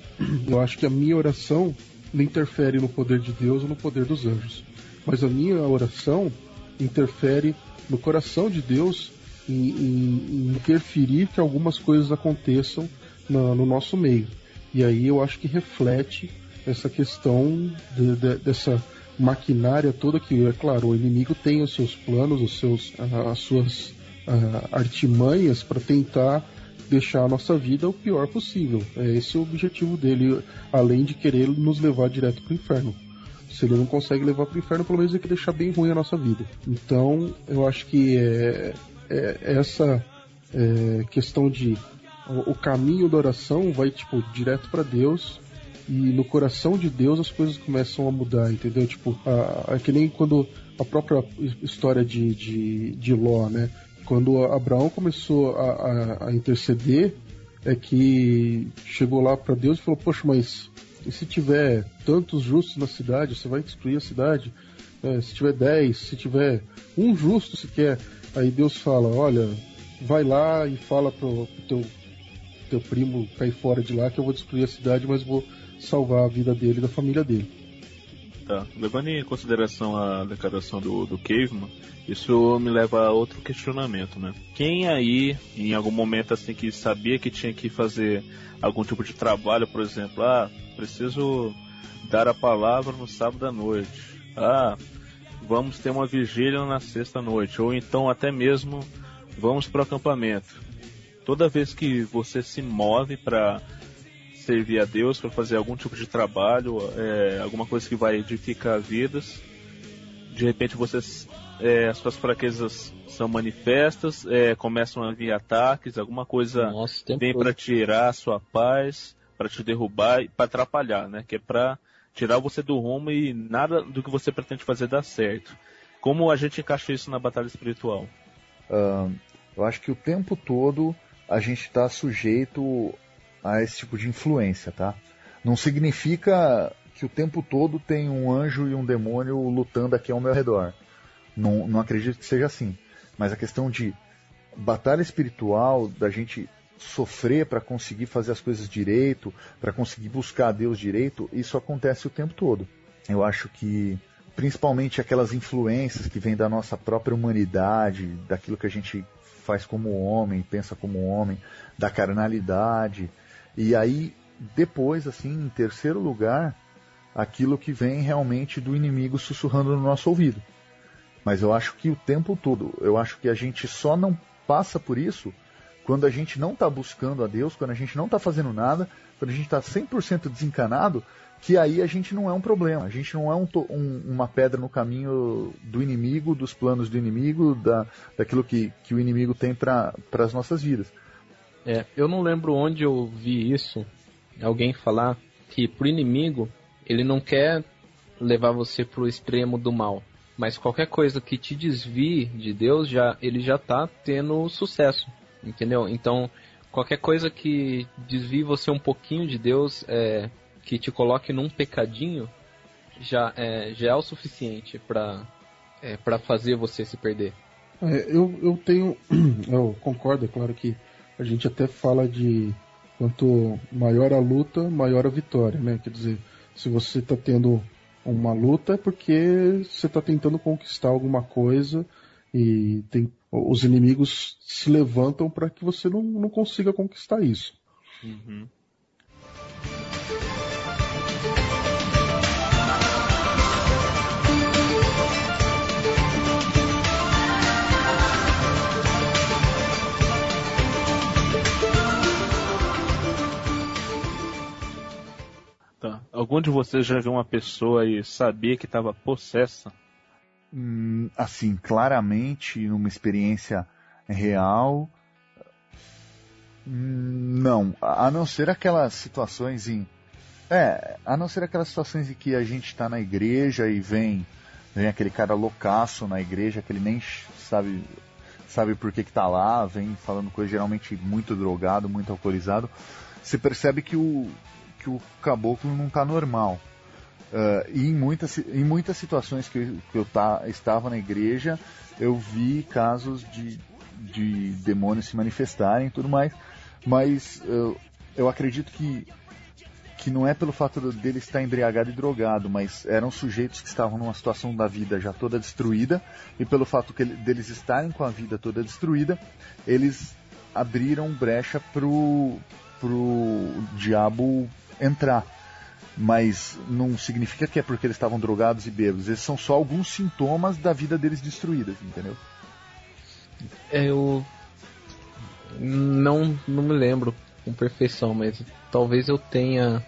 eu acho que a minha oração não interfere no poder de Deus ou no poder dos anjos. Mas a minha oração interfere no coração de Deus em, em, interferir que algumas coisas aconteçam na, no nosso meio. E aí eu acho que reflete essa questão de, de, dessa maquinária toda que, é claro, o inimigo tem os seus planos, os seus, as suas artimanhas para tentar deixar a nossa vida o pior possível. É esse o objetivo dele, além de querer nos levar direto para o inferno. Se ele não consegue levar para o inferno, pelo menos ele quer deixar bem ruim a nossa vida. Então, eu acho que é, é, é essa é, questão de o, caminho da oração vai tipo direto para Deus e no coração de Deus as coisas começam a mudar, entendeu? Tipo, a, a, que nem quando a própria história de, de, de Ló, né? Quando Abraão começou a, a, a interceder, é que chegou lá para Deus e falou: Poxa, mas e se tiver tantos justos na cidade, você vai destruir a cidade? É, se tiver dez, se tiver um justo sequer, aí Deus fala: Olha, vai lá e fala pro, pro teu, teu primo cair fora de lá que eu vou destruir a cidade, mas vou salvar a vida dele e da família dele. Tá. Levando em consideração a declaração do, do Caveman, isso me leva a outro questionamento, né? Quem aí, em algum momento assim, que sabia que tinha que fazer algum tipo de trabalho, por exemplo, ah, preciso dar a palavra no sábado à noite, ah, vamos ter uma vigília na sexta noite, ou então até mesmo vamos para o acampamento. Toda vez que você se move para servir a Deus, para fazer algum tipo de trabalho, é, alguma coisa que vai edificar vidas. De repente você, é, as suas fraquezas são manifestas, é, começam a vir ataques, alguma coisa Nossa, vem para tirar a sua paz, para te derrubar e para atrapalhar, né? Que é para tirar você do rumo e nada do que você pretende fazer dá certo. Como a gente encaixa isso na batalha espiritual? Uh, eu acho que o tempo todo a gente está sujeito a esse tipo de influência, tá? Não significa que o tempo todo tem um anjo e um demônio lutando aqui ao meu redor. Não, não acredito que seja assim. Mas a questão de batalha espiritual, da gente sofrer para conseguir fazer as coisas direito, para conseguir buscar Deus direito, isso acontece o tempo todo. Eu acho que principalmente aquelas influências que vêm da nossa própria humanidade, daquilo que a gente faz como homem, pensa como homem, da carnalidade, e aí, depois, assim, em terceiro lugar, aquilo que vem realmente do inimigo sussurrando no nosso ouvido. Mas eu acho que o tempo todo, eu acho que a gente só não passa por isso quando a gente não está buscando a Deus, quando a gente não está fazendo nada, quando a gente está 100% desencanado, que aí a gente não é um problema, a gente não é um, um, uma pedra no caminho do inimigo, dos planos do inimigo, da, daquilo que, que o inimigo tem para as nossas vidas. É, eu não lembro onde eu vi isso, alguém falar que pro inimigo ele não quer levar você pro extremo do mal, mas qualquer coisa que te desvie de Deus já ele já tá tendo sucesso, entendeu? Então qualquer coisa que desvie você um pouquinho de Deus, é, que te coloque num pecadinho, já é, já é o suficiente para é, para fazer você se perder. É, eu, eu tenho, eu concordo, é claro que a gente até fala de quanto maior a luta, maior a vitória, né? Quer dizer, se você está tendo uma luta é porque você está tentando conquistar alguma coisa e tem, os inimigos se levantam para que você não, não consiga conquistar isso. Uhum. Algum de vocês já viu uma pessoa e sabia que estava possessa? Hum, assim, claramente, numa experiência real, hum, não. A não ser aquelas situações em. É, a não ser aquelas situações em que a gente está na igreja e vem, vem aquele cara loucaço na igreja que ele nem sabe sabe por que, que tá lá, vem falando coisa geralmente muito drogado, muito alcoolizado. Você percebe que o, que o caboclo não tá normal. Uh, e em muitas, em muitas situações que, eu, que eu tá, estava na igreja, eu vi casos de, de demônios se manifestarem e tudo mais, mas eu, eu acredito que, que não é pelo fato dele estar embriagado e drogado, mas eram sujeitos que estavam numa situação da vida já toda destruída, e pelo fato que ele, deles estarem com a vida toda destruída, eles abriram brecha pro, pro diabo entrar mas não significa que é porque eles estavam drogados e bêbados. Esses são só alguns sintomas da vida deles destruídas, entendeu? É, eu não, não me lembro com perfeição, mas talvez eu tenha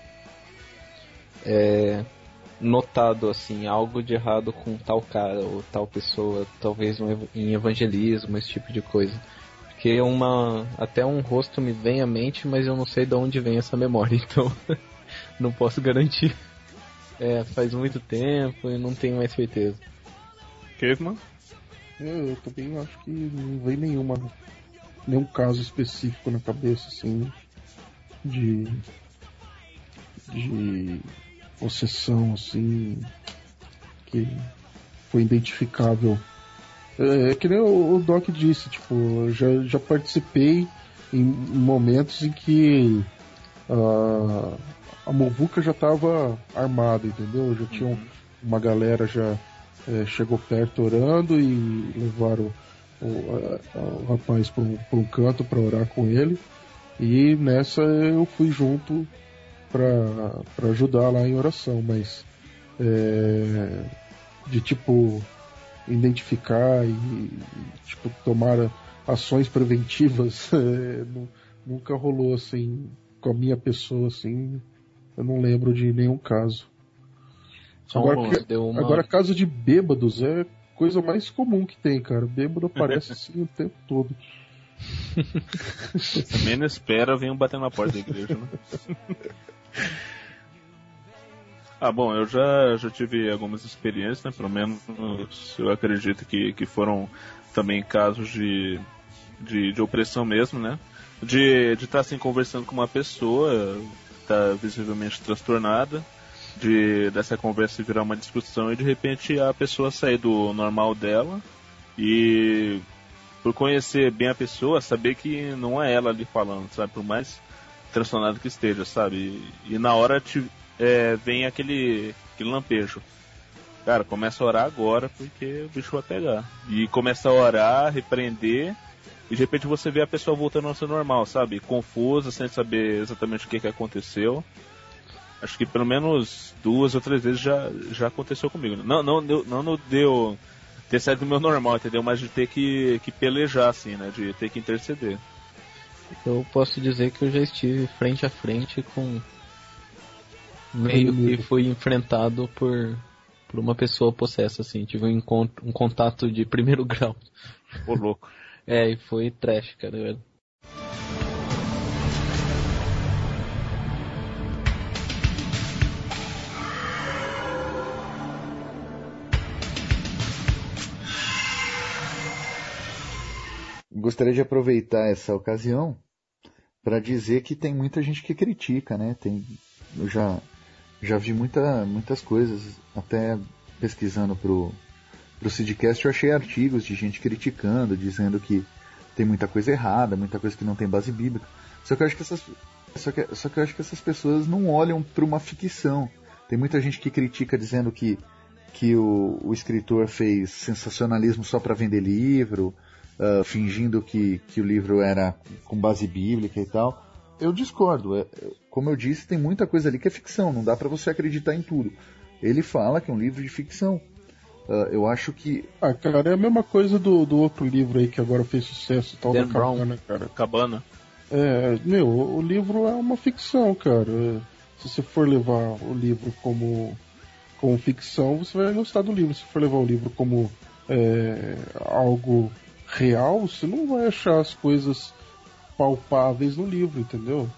é, notado assim algo de errado com tal cara ou tal pessoa, talvez um, em evangelismo, esse tipo de coisa. Porque uma até um rosto me vem à mente, mas eu não sei de onde vem essa memória, então não posso garantir. É, faz muito tempo e não tenho mais certeza. Caveman? Eu, eu também acho que não vem nenhuma. nenhum caso específico na cabeça, assim. De. de. possessão, assim. que foi identificável. É, é que nem o, o Doc disse, tipo, já, já participei em momentos em que. Uh, a Movuca já estava armada, entendeu? Já tinha uma galera já é, chegou perto orando e levaram o, a, o rapaz para um, um, canto para orar com ele. E nessa eu fui junto para ajudar lá em oração, mas é, de tipo identificar e tipo tomar ações preventivas é, nunca rolou assim com a minha pessoa assim eu não lembro de nenhum caso. Agora, que, uma... agora caso de bêbados é coisa mais comum que tem, cara. Bêbado aparece assim o tempo todo. Menos espera, vem bater na porta da igreja, né? Ah, bom, eu já, já tive algumas experiências, né? Pelo menos eu acredito que, que foram também casos de, de, de opressão mesmo, né? De estar de tá, assim conversando com uma pessoa, está visivelmente transtornada, de dessa conversa virar uma discussão e de repente a pessoa sair do normal dela e por conhecer bem a pessoa, saber que não é ela ali falando, sabe? Por mais transtornado que esteja, sabe? E, e na hora te, é, vem aquele, aquele lampejo. Cara, começa a orar agora porque o bicho vai pegar. E começa a orar, repreender e de repente você vê a pessoa voltando ao seu normal, sabe? Confusa, sem saber exatamente o que, que aconteceu. Acho que pelo menos duas ou três vezes já, já aconteceu comigo. Não, não, não, não, não deu ter saído do meu normal, entendeu? Mas de ter que, que pelejar, assim, né? De ter que interceder. Eu posso dizer que eu já estive frente a frente com. Meio que fui enfrentado por, por uma pessoa possessa, assim. Tive um, encontro, um contato de primeiro grau. Ô, louco. É, e foi trash, cara, velho. Gostaria de aproveitar essa ocasião para dizer que tem muita gente que critica, né? Tem, eu já, já vi muita, muitas coisas, até pesquisando pro, pro Sidcast eu achei artigos de gente criticando, dizendo que tem muita coisa errada, muita coisa que não tem base bíblica. Só que eu acho que essas, só que, só que eu acho que essas pessoas não olham para uma ficção. Tem muita gente que critica dizendo que, que o, o escritor fez sensacionalismo só para vender livro, uh, fingindo que, que o livro era com base bíblica e tal. Eu discordo. É, como eu disse, tem muita coisa ali que é ficção, não dá para você acreditar em tudo. Ele fala que é um livro de ficção. Uh, eu acho que. Ah, cara, é a mesma coisa do, do outro livro aí que agora fez sucesso, tal Dan da Cabana, cara. Cabana. É, meu, o livro é uma ficção, cara. Se você for levar o livro como, como ficção, você vai gostar do livro. Se for levar o livro como é, algo real, você não vai achar as coisas palpáveis no livro, entendeu?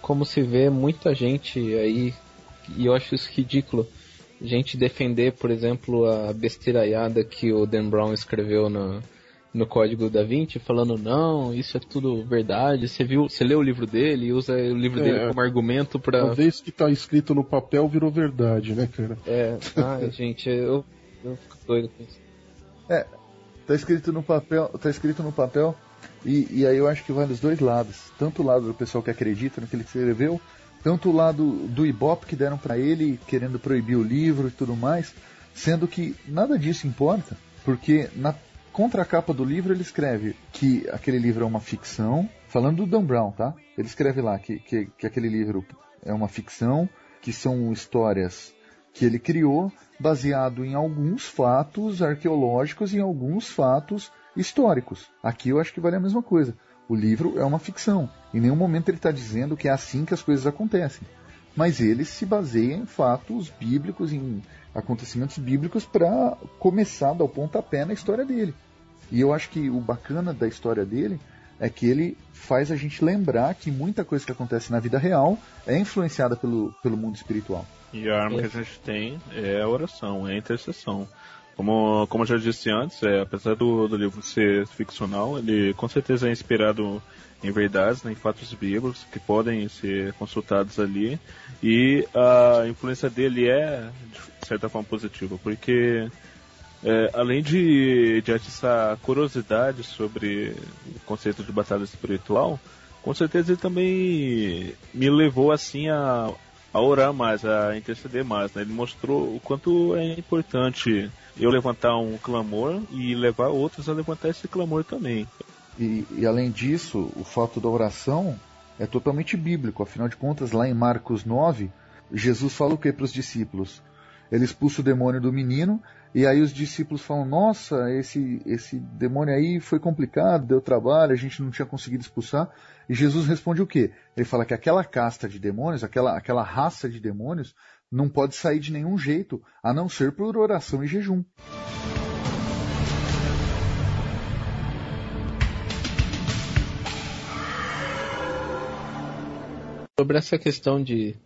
Como se vê muita gente aí, e eu acho isso ridículo, gente defender, por exemplo, a besteiraiada que o Dan Brown escreveu no, no Código da Vinci, falando, não, isso é tudo verdade, você viu, você leu o livro dele e usa o livro é, dele como argumento para Talvez que tá escrito no papel virou verdade, né, cara? É, ai, gente, eu, eu fico doido com isso. É, tá escrito no papel, tá escrito no papel, e, e aí eu acho que vai dos dois lados. Tanto o lado do pessoal que acredita no que ele escreveu, tanto o lado do Ibope que deram para ele, querendo proibir o livro e tudo mais, sendo que nada disso importa, porque na contracapa do livro ele escreve que aquele livro é uma ficção, falando do Dan Brown, tá? Ele escreve lá que, que, que aquele livro é uma ficção, que são histórias que ele criou baseado em alguns fatos arqueológicos e em alguns fatos históricos. Aqui eu acho que vale a mesma coisa. O livro é uma ficção. Em nenhum momento ele está dizendo que é assim que as coisas acontecem. Mas ele se baseia em fatos bíblicos, em acontecimentos bíblicos, para começar a dar o pontapé na história dele. E eu acho que o bacana da história dele é que ele faz a gente lembrar que muita coisa que acontece na vida real é influenciada pelo, pelo mundo espiritual. E a arma é. que a gente tem é a oração, é a intercessão. Como, como eu já disse antes, é, apesar do, do livro ser ficcional, ele com certeza é inspirado em verdades, né, em fatos bíblicos que podem ser consultados ali. E a influência dele é, de certa forma, positiva, porque é, além de, de atiçar curiosidade sobre o conceito de batalha espiritual, com certeza ele também me levou assim a, a orar mais, a interceder mais. Né? Ele mostrou o quanto é importante eu levantar um clamor e levar outros a levantar esse clamor também. E, e além disso, o fato da oração é totalmente bíblico. Afinal de contas, lá em Marcos 9, Jesus fala o que para os discípulos? Ele expulsa o demônio do menino e aí os discípulos falam: Nossa, esse, esse demônio aí foi complicado, deu trabalho, a gente não tinha conseguido expulsar. E Jesus responde o quê? Ele fala que aquela casta de demônios, aquela, aquela raça de demônios, não pode sair de nenhum jeito, a não ser por oração e jejum. Sobre essa questão de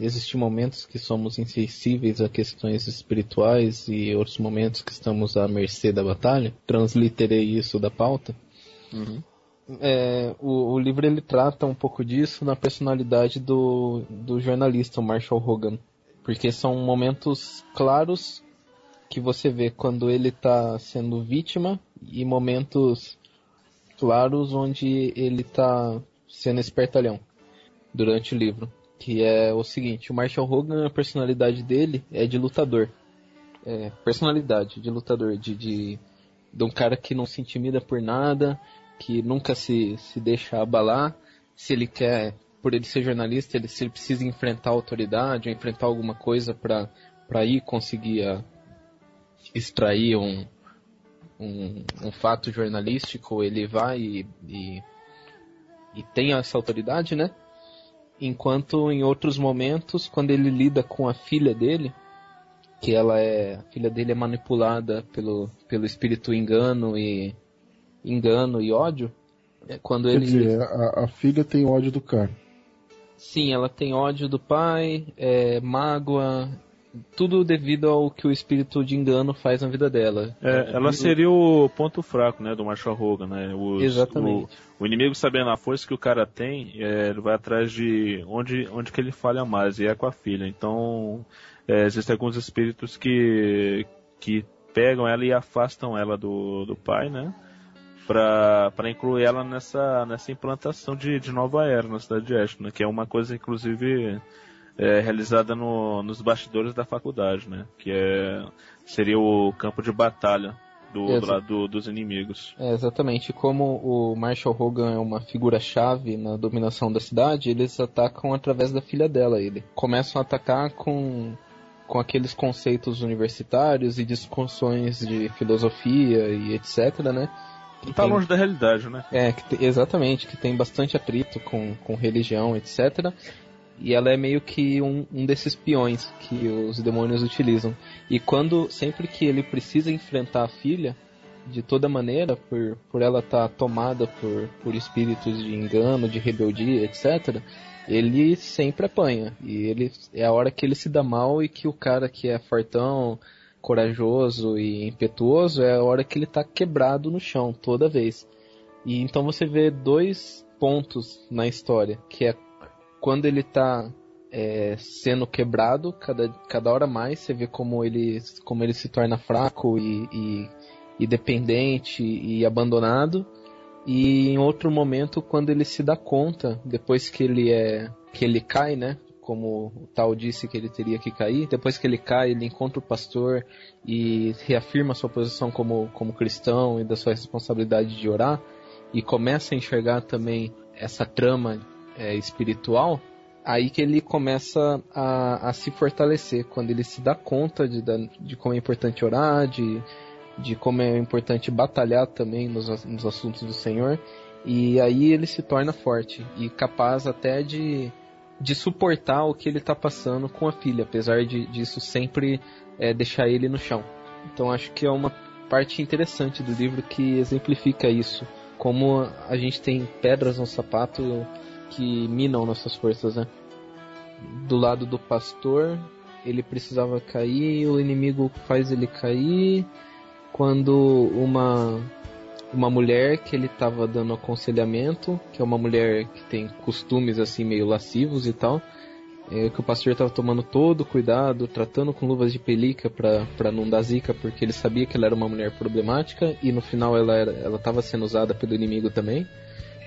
Existem momentos que somos insensíveis a questões espirituais e outros momentos que estamos à mercê da batalha. Transliterei isso da pauta. Uhum. É, o, o, livro ele trata um pouco disso na personalidade do, do jornalista, o Marshall Hogan. Porque são momentos claros que você vê quando ele está sendo vítima e momentos claros onde ele está sendo espertalhão durante o livro que é o seguinte, o Marshall Hogan, a personalidade dele é de lutador. É, personalidade de lutador, de, de, de um cara que não se intimida por nada, que nunca se, se deixa abalar. Se ele quer, por ele ser jornalista, ele, se ele precisa enfrentar a autoridade enfrentar alguma coisa para ir conseguir a, extrair um, um, um, fato jornalístico, ele vai e, e, e tem essa autoridade, né? Enquanto em outros momentos, quando ele lida com a filha dele, que ela é, a filha dele é manipulada pelo, pelo espírito engano e engano e ódio, é quando Quer ele dizer, a, a, filha tem ódio do cara. Sim, ela tem ódio do pai, é, mágoa, tudo devido ao que o espírito de engano faz na vida dela. É, ela seria o ponto fraco, né, do Marshall Hogan, né? Os, Exatamente. O, o, inimigo sabendo a força que o cara tem, é, ele vai atrás de onde, onde que ele falha mais, e é com a filha. Então, é, existem alguns espíritos que, que pegam ela e afastam ela do, do pai, né? Para incluir ela nessa, nessa implantação de, de nova era na cidade de Ashton, né? que é uma coisa, inclusive, é, realizada no, nos bastidores da faculdade, né? Que é, seria o campo de batalha do, do lado dos inimigos. É, exatamente. Como o Marshall Hogan é uma figura-chave na dominação da cidade, eles atacam através da filha dela. Ele começam a atacar com com aqueles conceitos universitários e discussões de filosofia e etc, né? Que tá tem, longe da realidade, né? É, que, exatamente, que tem bastante atrito com, com religião, etc. E ela é meio que um, um desses peões que os demônios utilizam. E quando, sempre que ele precisa enfrentar a filha, de toda maneira, por, por ela estar tá tomada por, por espíritos de engano, de rebeldia, etc., ele sempre apanha. E ele é a hora que ele se dá mal e que o cara que é fortão, corajoso e impetuoso é a hora que ele está quebrado no chão toda vez. E então você vê dois pontos na história, que é quando ele está é, sendo quebrado cada, cada hora mais, você vê como ele, como ele se torna fraco e, e, e dependente e abandonado. E em outro momento, quando ele se dá conta, depois que ele é que ele cai, né? Como o tal disse que ele teria que cair, depois que ele cai, ele encontra o pastor e reafirma sua posição como, como cristão e da sua responsabilidade de orar, e começa a enxergar também essa trama é, espiritual, aí que ele começa a, a, se fortalecer, quando ele se dá conta de, de como é importante orar, de, de como é importante batalhar também nos, nos assuntos do Senhor, e aí ele se torna forte e capaz até de, de suportar o que ele está passando com a filha, apesar de disso sempre é, deixar ele no chão. Então acho que é uma parte interessante do livro que exemplifica isso, como a gente tem pedras no sapato que minam nossas forças, né? Do lado do pastor, ele precisava cair, o inimigo faz ele cair, quando uma uma mulher que ele estava dando aconselhamento, que é uma mulher que tem costumes assim meio lascivos e tal, é, que o pastor estava tomando todo cuidado, tratando com luvas de pelica para não dar zica, porque ele sabia que ela era uma mulher problemática e no final ela ela estava sendo usada pelo inimigo também.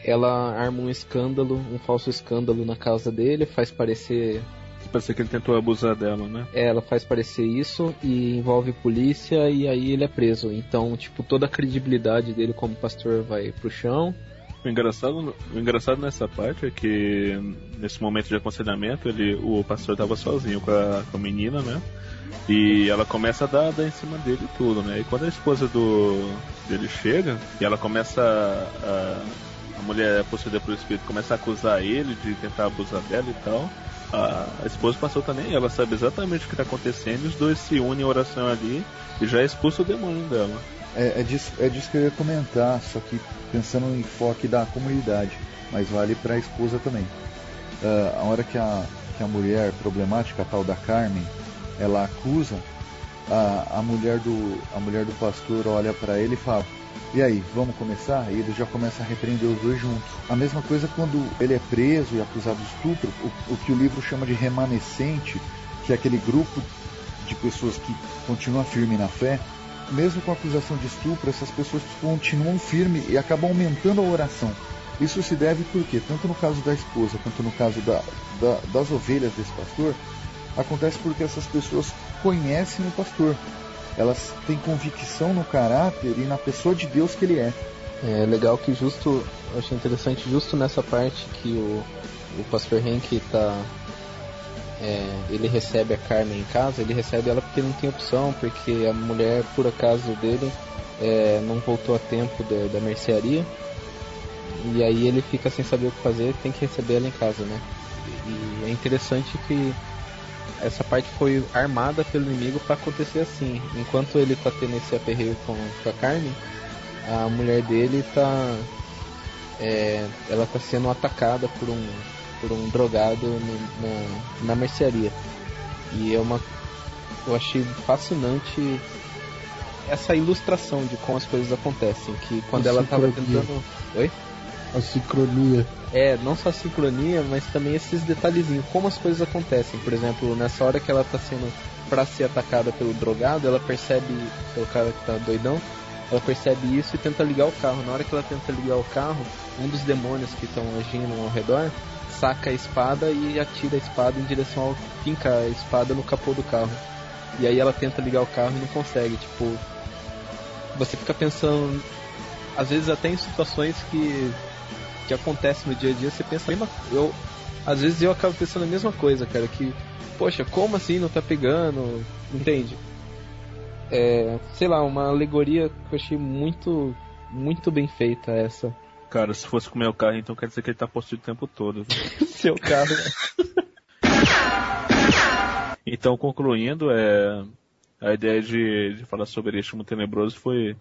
Ela arma um escândalo, um falso escândalo na casa dele, faz parecer Parece que ele tentou abusar dela, né? É, ela faz parecer isso e envolve polícia e aí ele é preso. Então, tipo, toda a credibilidade dele como pastor vai pro chão. O engraçado, o engraçado nessa parte é que nesse momento de aconselhamento ele, o pastor estava sozinho com a, com a menina, né? E ela começa a dar, dar em cima dele tudo, né? E quando a esposa do dele chega e ela começa a, a mulher possuída pelo espírito começa a acusar ele de tentar abusar dela e tal a, a esposa passou também, ela sabe exatamente o que está acontecendo, e os dois se unem em oração ali e já expulsa o demônio dela. É, é, disso, é disso que eu ia comentar, só que pensando no enfoque da comunidade, mas vale para a esposa também. Uh, a hora que a, que a mulher problemática, a tal da Carmen, ela acusa, a, a, mulher, do, a mulher do pastor olha para ele e fala: e aí, vamos começar? E ele já começa a repreender os dois juntos. A mesma coisa quando ele é preso e acusado de estupro, o, o que o livro chama de remanescente, que é aquele grupo de pessoas que continuam firme na fé, mesmo com a acusação de estupro, essas pessoas continuam firmes e acabam aumentando a oração. Isso se deve porque, tanto no caso da esposa quanto no caso da, da, das ovelhas desse pastor, acontece porque essas pessoas conhecem o pastor elas têm convicção no caráter e na pessoa de Deus que ele é. É legal que justo, eu achei interessante justo nessa parte que o, o pastor Henk tá é, ele recebe a Carmen em casa, ele recebe ela porque não tem opção, porque a mulher, por acaso dele, é, não voltou a tempo da, da mercearia. E aí ele fica sem saber o que fazer, tem que receber ela em casa, né? E é interessante que essa parte foi armada pelo inimigo para acontecer assim. Enquanto ele tá tendo esse aperreio com, com a Carmen, a mulher dele tá. É, ela tá sendo atacada por um, por um drogado no, na, na mercearia. E é uma. Eu achei fascinante essa ilustração de como as coisas acontecem. Que quando ela tava tentando. Oi? A sincronia. É, não só a sincronia, mas também esses detalhezinhos, como as coisas acontecem. Por exemplo, nessa hora que ela tá sendo pra ser atacada pelo drogado, ela percebe, pelo cara que tá doidão, ela percebe isso e tenta ligar o carro. Na hora que ela tenta ligar o carro, um dos demônios que estão agindo ao redor saca a espada e atira a espada em direção ao. finca a espada no capô do carro. E aí ela tenta ligar o carro e não consegue. Tipo, você fica pensando, às vezes até em situações que que acontece no dia a dia, você pensa a mesma eu Às vezes eu acabo pensando a mesma coisa, cara, que, poxa, como assim não tá pegando? Entende? É, sei lá, uma alegoria que eu achei muito, muito bem feita essa. Cara, se fosse com o meu carro, então quer dizer que ele tá possuído o tempo todo. Seu carro. Então, concluindo, é, a ideia de, de falar sobre este mundo tenebroso foi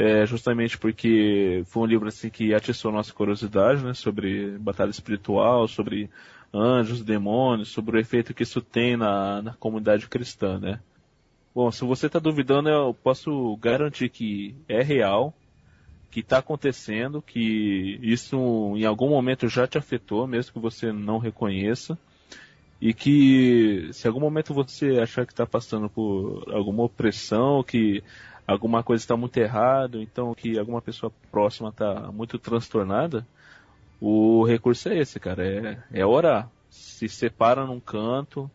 é, justamente porque foi um livro assim que atiçou nossa curiosidade, né, sobre batalha espiritual, sobre anjos, demônios, sobre o efeito que isso tem na, na comunidade cristã, né. Bom, se você está duvidando, eu posso garantir que é real, que está acontecendo, que isso em algum momento já te afetou, mesmo que você não reconheça, e que se em algum momento você achar que está passando por alguma opressão, que alguma coisa está muito errado, então que alguma pessoa próxima está muito transtornada, o recurso é esse, cara, é, é orar. Se separa num canto,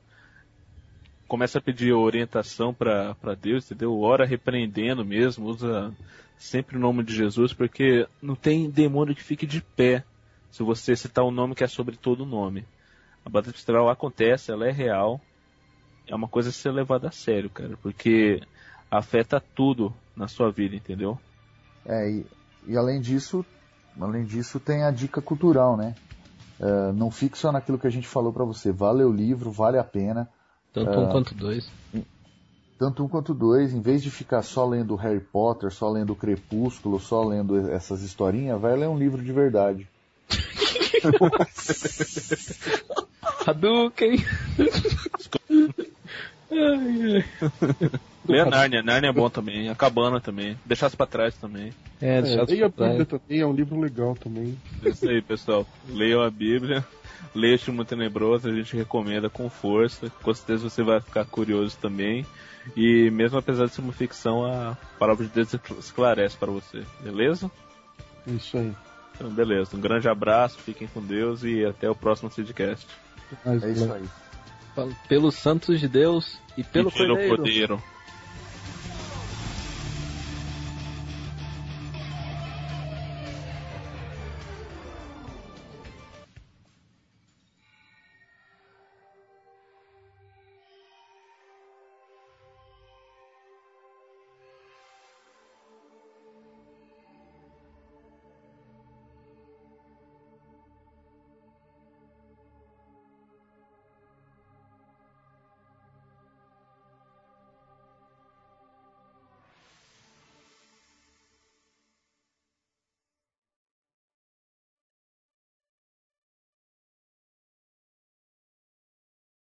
começa a pedir orientação para Deus, entendeu? Ora repreendendo mesmo, usa sempre o nome de Jesus, porque não tem demônio que fique de pé se você citar o um nome que é sobre todo o nome. A batalha espiritual acontece, ela é real, é uma coisa a ser levada a sério, cara, porque afeta tudo na sua vida, entendeu? É, e, e além disso, além disso tem a dica cultural, né? Uh, não fique só naquilo que a gente falou para você. Vale o livro, vale a pena. Tanto uh, um quanto dois. Tanto um quanto dois. Em vez de ficar só lendo Harry Potter, só lendo Crepúsculo, só lendo essas historinhas, vai ler um livro de verdade. Hadouken! ai, ai. Lê a Narnia, Narnia é bom também, a Cabana também, Deixasse pra trás também. É, Deixasse é, pra a Bíblia também, é um livro legal também. É isso aí, pessoal. Leiam a Bíblia, leia o Tenebroso, a gente recomenda com força, com certeza você vai ficar curioso também. E mesmo apesar de ser uma ficção, a palavra de Deus esclarece para você, beleza? Isso aí. Então, beleza. Um grande abraço, fiquem com Deus e até o próximo Sidcast. É isso aí. Pelos santos de Deus e pelo, e pelo Cordeiro.